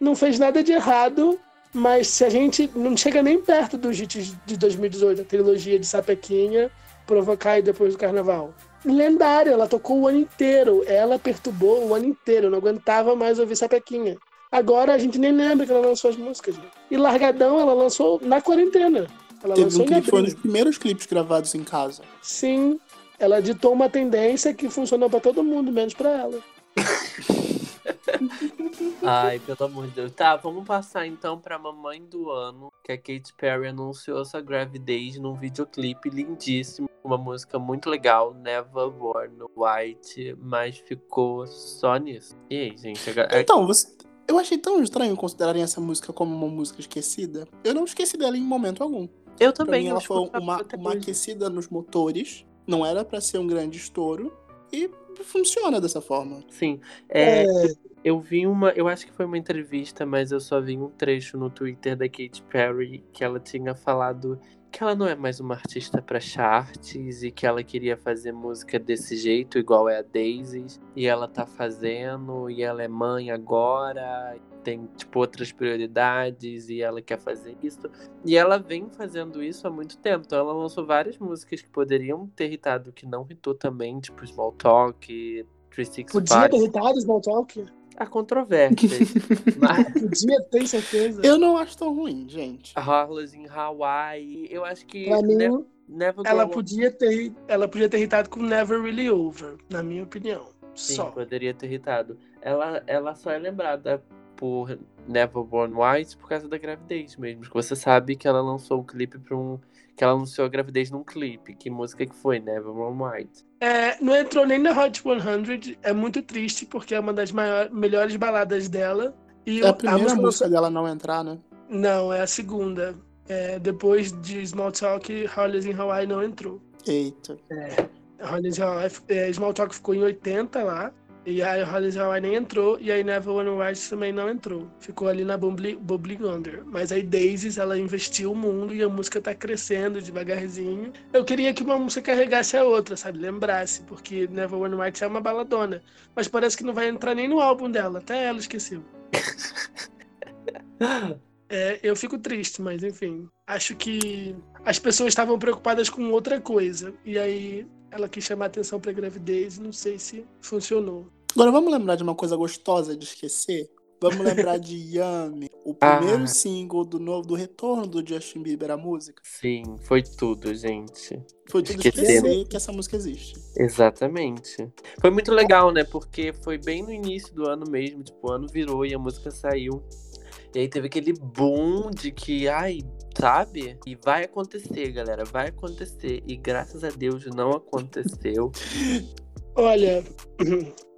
S3: Não fez nada de errado, mas se a gente não chega nem perto dos hits de 2018, a trilogia de Sapequinha, Provocar e depois do Carnaval. Lendária, ela tocou o ano inteiro, ela perturbou o ano inteiro, eu não aguentava mais ouvir Sapequinha. Agora a gente nem lembra que ela lançou as músicas. E Largadão ela lançou na quarentena. Ela
S2: teve
S3: lançou
S2: um clipe, foi um dos primeiros clipes gravados em casa.
S3: Sim, ela ditou uma tendência que funcionou pra todo mundo, menos pra ela.
S1: Ai, pelo amor de Deus. Tá, vamos passar então pra Mamãe do Ano, que a Katy Perry anunciou sua gravidez num videoclipe lindíssimo. Uma música muito legal, Never Born White, mas ficou só nisso. E aí, gente? agora-
S2: Então, você... eu achei tão estranho considerarem essa música como uma música esquecida. Eu não esqueci dela em momento algum.
S1: Eu
S2: Pra
S1: também.
S2: mim,
S1: eu
S2: ela foi uma, uma aquecida nos motores. Não era pra ser um grande estouro. E funciona dessa forma.
S1: Sim. É,
S3: É,
S1: Eu vi uma, eu acho que foi uma entrevista, mas eu só vi um trecho no Twitter da Katy Perry que ela tinha falado que ela não é mais uma artista para charts e que ela queria fazer música desse jeito, igual é a Daisy, e ela tá fazendo, e ela é mãe agora, tem tipo outras prioridades e ela quer fazer isso. E ela vem fazendo isso há muito tempo. Então ela lançou várias músicas que poderiam ter hitado, que não hitou também, tipo Small Talk, 365.
S3: podia ter irritado Small Talk?
S1: Há controvérsias. mas
S3: Podia ter certeza.
S2: Eu não acho tão ruim, gente.
S1: Harless em Hawaii, eu acho que
S3: Pra mim,
S1: Ne- Never
S3: ela podia ter, ela podia ter irritado com Never Really Over, na minha opinião.
S1: Sim,
S3: Só.
S1: poderia ter irritado. Ela, ela só é lembrada por Never Born White por causa da gravidez mesmo. que Você sabe que ela lançou um clipe para um. Que ela anunciou a gravidez num clipe. Que música que foi? Never Born White.
S3: É, não entrou nem na Hot 100, é muito triste, porque é uma das maiores, melhores baladas dela. E
S2: É a
S3: o-
S2: primeira
S3: música
S2: música dela não entrar, né?
S3: Não, é a segunda. É, depois de Small Talk, Hollies in Hawaii não entrou.
S2: Eita.
S3: Hollies in Hawaii, é, Small Talk ficou em 80 lá. E aí Hollies in Hawaii nem entrou. E aí One White também não entrou. Ficou ali na Bubbly Under. Mas aí Daisies, ela investiu o mundo e a música tá crescendo devagarzinho. Eu queria que uma música carregasse a outra, sabe? Lembrasse. Porque One White é uma baladona. Mas parece que não vai entrar nem no álbum dela. Até ela esqueceu. É, eu fico triste, mas enfim. Acho que as pessoas estavam preocupadas com outra coisa. E aí ela quis chamar atenção pra gravidez e não sei se funcionou.
S2: Agora vamos lembrar de uma coisa gostosa de esquecer? Vamos lembrar de Yami, o primeiro
S1: Ah.
S2: single do novo do retorno do Justin Bieber à música.
S1: Sim, foi tudo, gente.
S2: Foi tudo esquecer que essa música existe.
S1: Exatamente. Foi muito legal, né? Porque foi bem no início do ano mesmo. Tipo, o ano virou e a música saiu. E aí teve aquele boom de que, ai, sabe? E vai acontecer, galera. Vai acontecer. E graças a Deus não aconteceu.
S3: Olha,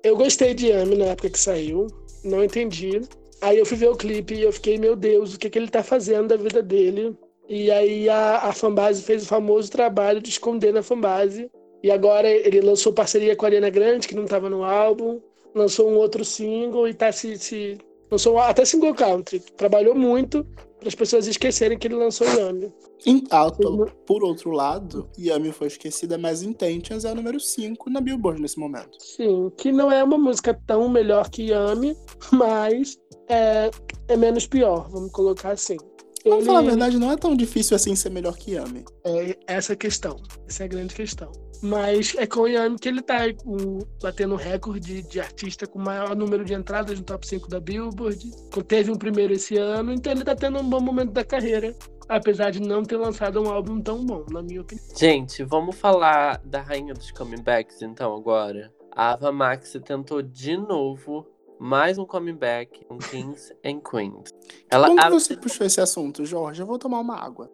S3: eu gostei de Yami na época que saiu, não entendi. Aí eu fui ver o clipe e eu fiquei, meu Deus, o que, que ele tá fazendo da vida dele? E aí a, a fanbase fez o famoso trabalho de esconder na fanbase. E agora ele lançou parceria com a Ariana Grande, que não tava no álbum, lançou um outro single e tá se. se lançou até single country. Trabalhou muito para as pessoas esquecerem que ele lançou Yami.
S2: Em alto, por outro lado, Yami foi esquecida, mas Intentions é o número 5 na Billboard nesse momento.
S3: Sim, que não é uma música tão melhor que Yami, mas é, é menos pior, vamos colocar assim.
S2: Vamos
S3: Ele-
S2: falar a verdade, não é tão difícil assim ser melhor que Yami.
S3: É essa a questão. Essa é a grande questão. Mas é com o Yami que ele tá com- batendo recorde de artista com o maior número de entradas no top 5 da Billboard. Teve um primeiro esse ano, então ele tá tendo um bom momento da carreira. Apesar de não ter lançado um álbum tão bom, na minha opinião.
S1: Gente, vamos falar da rainha dos comebacks então agora. A Ava Max tentou de novo mais um comeback com Kings and Queens. Ela,
S2: Como que
S1: a,
S2: você puxou esse assunto, Jorge? Eu vou tomar uma água.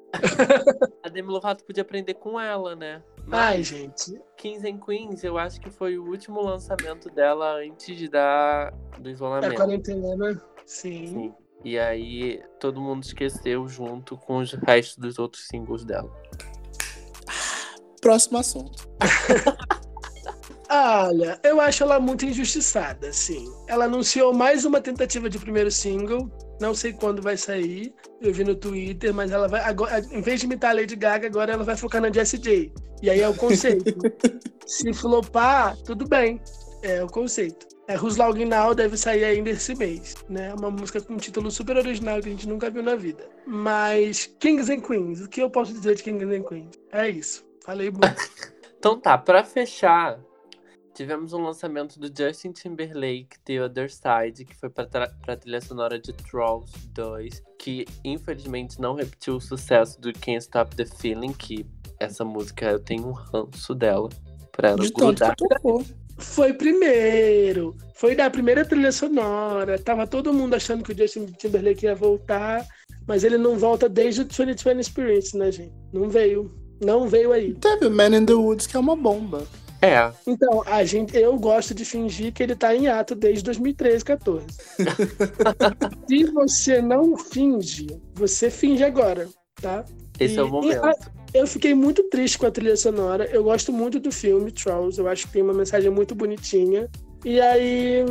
S1: a Demi Lovato podia aprender com ela, né?
S3: Ai,
S1: Mas
S3: gente.
S1: Kings and Queens, eu acho que foi o último lançamento dela antes de dar do isolamento.
S3: quarentena, né? Sim.
S1: Sim. E aí todo mundo esqueceu junto com os restos dos outros singles dela.
S2: Próximo assunto.
S3: Olha, eu acho ela muito injustiçada, sim. Ela anunciou mais uma tentativa de primeiro single. Não sei quando vai sair. Eu vi no Twitter, mas ela vai. Agora, em vez de imitar a Lady Gaga, agora ela vai focar na Jessie J. E aí é o conceito. Se flopar, tudo bem. É o conceito. É, Who's Logging Now deve sair ainda esse mês, né? Uma música com um título super original que a gente nunca viu na vida. Mas Kings and Queens, o que eu posso dizer de Kings and Queens? É isso. Falei muito.
S1: Então tá, pra fechar, tivemos um lançamento do Justin Timberlake, The Other Side, que foi pra, tra- pra trilha sonora de Trolls 2, que infelizmente não repetiu o sucesso do Can't Stop the Feeling, que essa música eu tenho um ranço dela, pra ela
S2: De tanto
S1: grudar.
S3: Foi primeiro. Foi da primeira trilha sonora. Tava todo mundo achando que o Justin Timberlake ia voltar, mas ele não volta desde o 2020 Experience, né, gente? Não veio. Não veio aí.
S2: Teve o Man in the Woods, que é uma bomba.
S1: É,
S3: Então, a gente, eu gosto de fingir que ele tá em ato desde 2013, 14. Se você não finge, você finge agora, tá?
S1: esse
S3: E-
S1: é o momento.
S3: a- eu fiquei muito triste com a trilha sonora. Eu gosto muito do filme Trolls. Eu acho que tem uma mensagem muito bonitinha. E aí,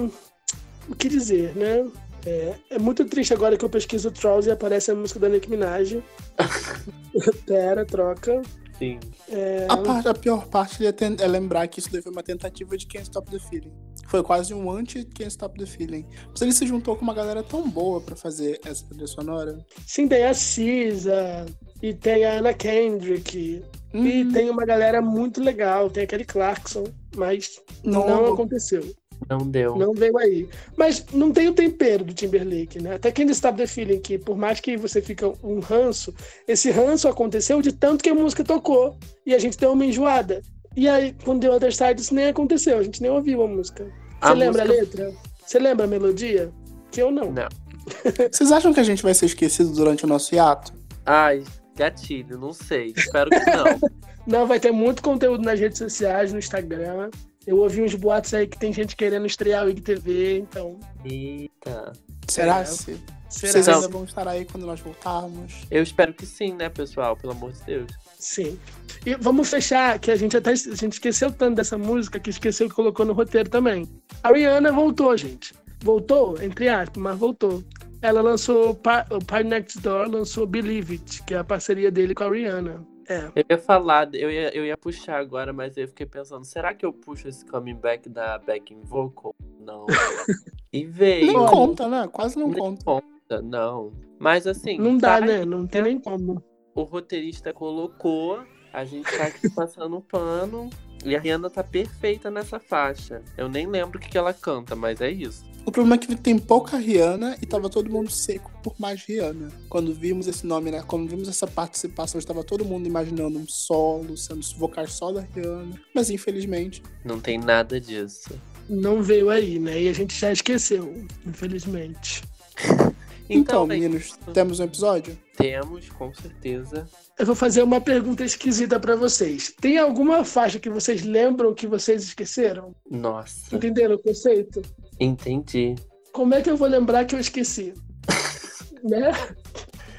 S3: o que dizer, né? É, é muito triste agora que eu pesquiso Trolls e aparece a música da Nicki Minaj. Pera, troca.
S1: Sim.
S3: É,
S2: A, parte- a pior parte é, ten- é lembrar que isso daí foi uma tentativa de Can't Stop the Feeling. Foi quase um anti-Can't Stop the Feeling. Mas ele se juntou com uma galera tão boa pra fazer essa trilha sonora.
S3: sim, tem a Cisa, e tem a Anna Kendrick, e
S2: Hum,
S3: tem uma galera muito legal. Tem aquele Clarkson, mas
S2: não,
S3: não aconteceu.
S1: Não deu.
S3: Não veio aí. Mas não tem o tempero do Timberlake, né? Até quem Stop the Feeling, que por mais que você fica um ranço, esse ranço aconteceu de tanto que a música tocou e a gente deu uma enjoada. E aí, quando deu Other Side, isso nem aconteceu, a gente nem ouviu a música. Você
S1: A
S3: lembra
S1: música-
S3: a letra? Você lembra a melodia? Que eu não.
S1: Não.
S2: Vocês acham que a gente vai ser esquecido durante o nosso hiato?
S1: Ai, gatilho, não sei. Espero que não.
S3: Não, vai ter muito conteúdo nas redes sociais, no Instagram. Eu ouvi uns boatos aí que tem gente querendo estrear o IGTV, então.
S1: Eita.
S2: Será
S3: É.
S2: se?
S3: Será?
S2: Vocês ainda vão estar aí quando nós voltarmos?
S1: Eu espero que sim, né, pessoal? Pelo amor de Deus.
S3: Sim. E vamos fechar, que a gente até a gente esqueceu tanto dessa música que esqueceu que colocou no roteiro também. A Rihanna voltou, gente. Voltou, entre aspas, mas voltou. Ela lançou o Party Next Door, lançou Believe It, que é a parceria dele com a Rihanna. É.
S1: Eu ia falar, eu ia, eu ia puxar agora, mas eu fiquei pensando, será que eu puxo esse coming back da backing vocal? Não. E veio.
S2: Nem conta, né? Quase não
S1: Nem
S2: conta.
S1: conta, não. Mas assim,
S3: Não dá,
S1: tá
S3: né? Não tem nem como.
S1: o roteirista colocou, a gente tá aqui passando pano. E a Rihanna tá perfeita nessa faixa. Eu nem lembro o que, que ela canta, mas é isso.
S2: O problema é que tem pouca Rihanna e tava todo mundo seco por mais Rihanna. Quando vimos esse nome, né? Quando vimos essa participação, estava todo mundo imaginando um solo, sendo vocais só da Rihanna. Mas infelizmente,
S1: Não tem nada disso.
S3: Não veio aí, né? E a gente já esqueceu, infelizmente.
S2: Então,
S1: Então,
S2: meninos, temos um episódio?
S1: temos, com certeza.
S3: Eu vou fazer uma pergunta esquisita pra vocês. Tem alguma faixa que vocês lembram que vocês esqueceram?
S1: Nossa,
S3: Entenderam o conceito?
S1: Entendi.
S3: Como é que eu vou lembrar que eu esqueci? né?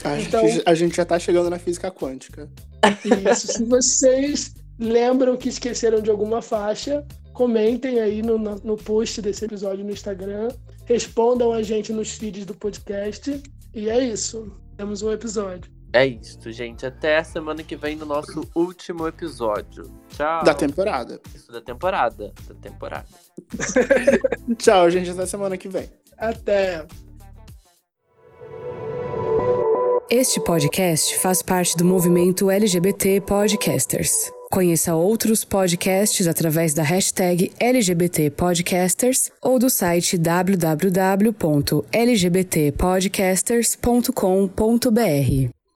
S2: A,
S3: Então-
S2: gente, a gente já tá chegando na física quântica.
S3: Isso. Se vocês lembram que esqueceram de alguma faixa, comentem aí no, no no post desse episódio no Instagram. Respondam a gente nos feeds do podcast. E é isso. Temos um episódio.
S1: É isso, gente. Até a semana que vem no nosso último episódio. Tchau.
S2: Da temporada.
S1: Isso, da temporada. Da temporada.
S2: Tchau, gente. Até semana que vem.
S3: Até!
S5: Este podcast faz parte do movimento LGBT Podcasters. Conheça outros podcasts através da hashtag LGBT Podcasters ou do site www.lgbtpodcasters.com.br.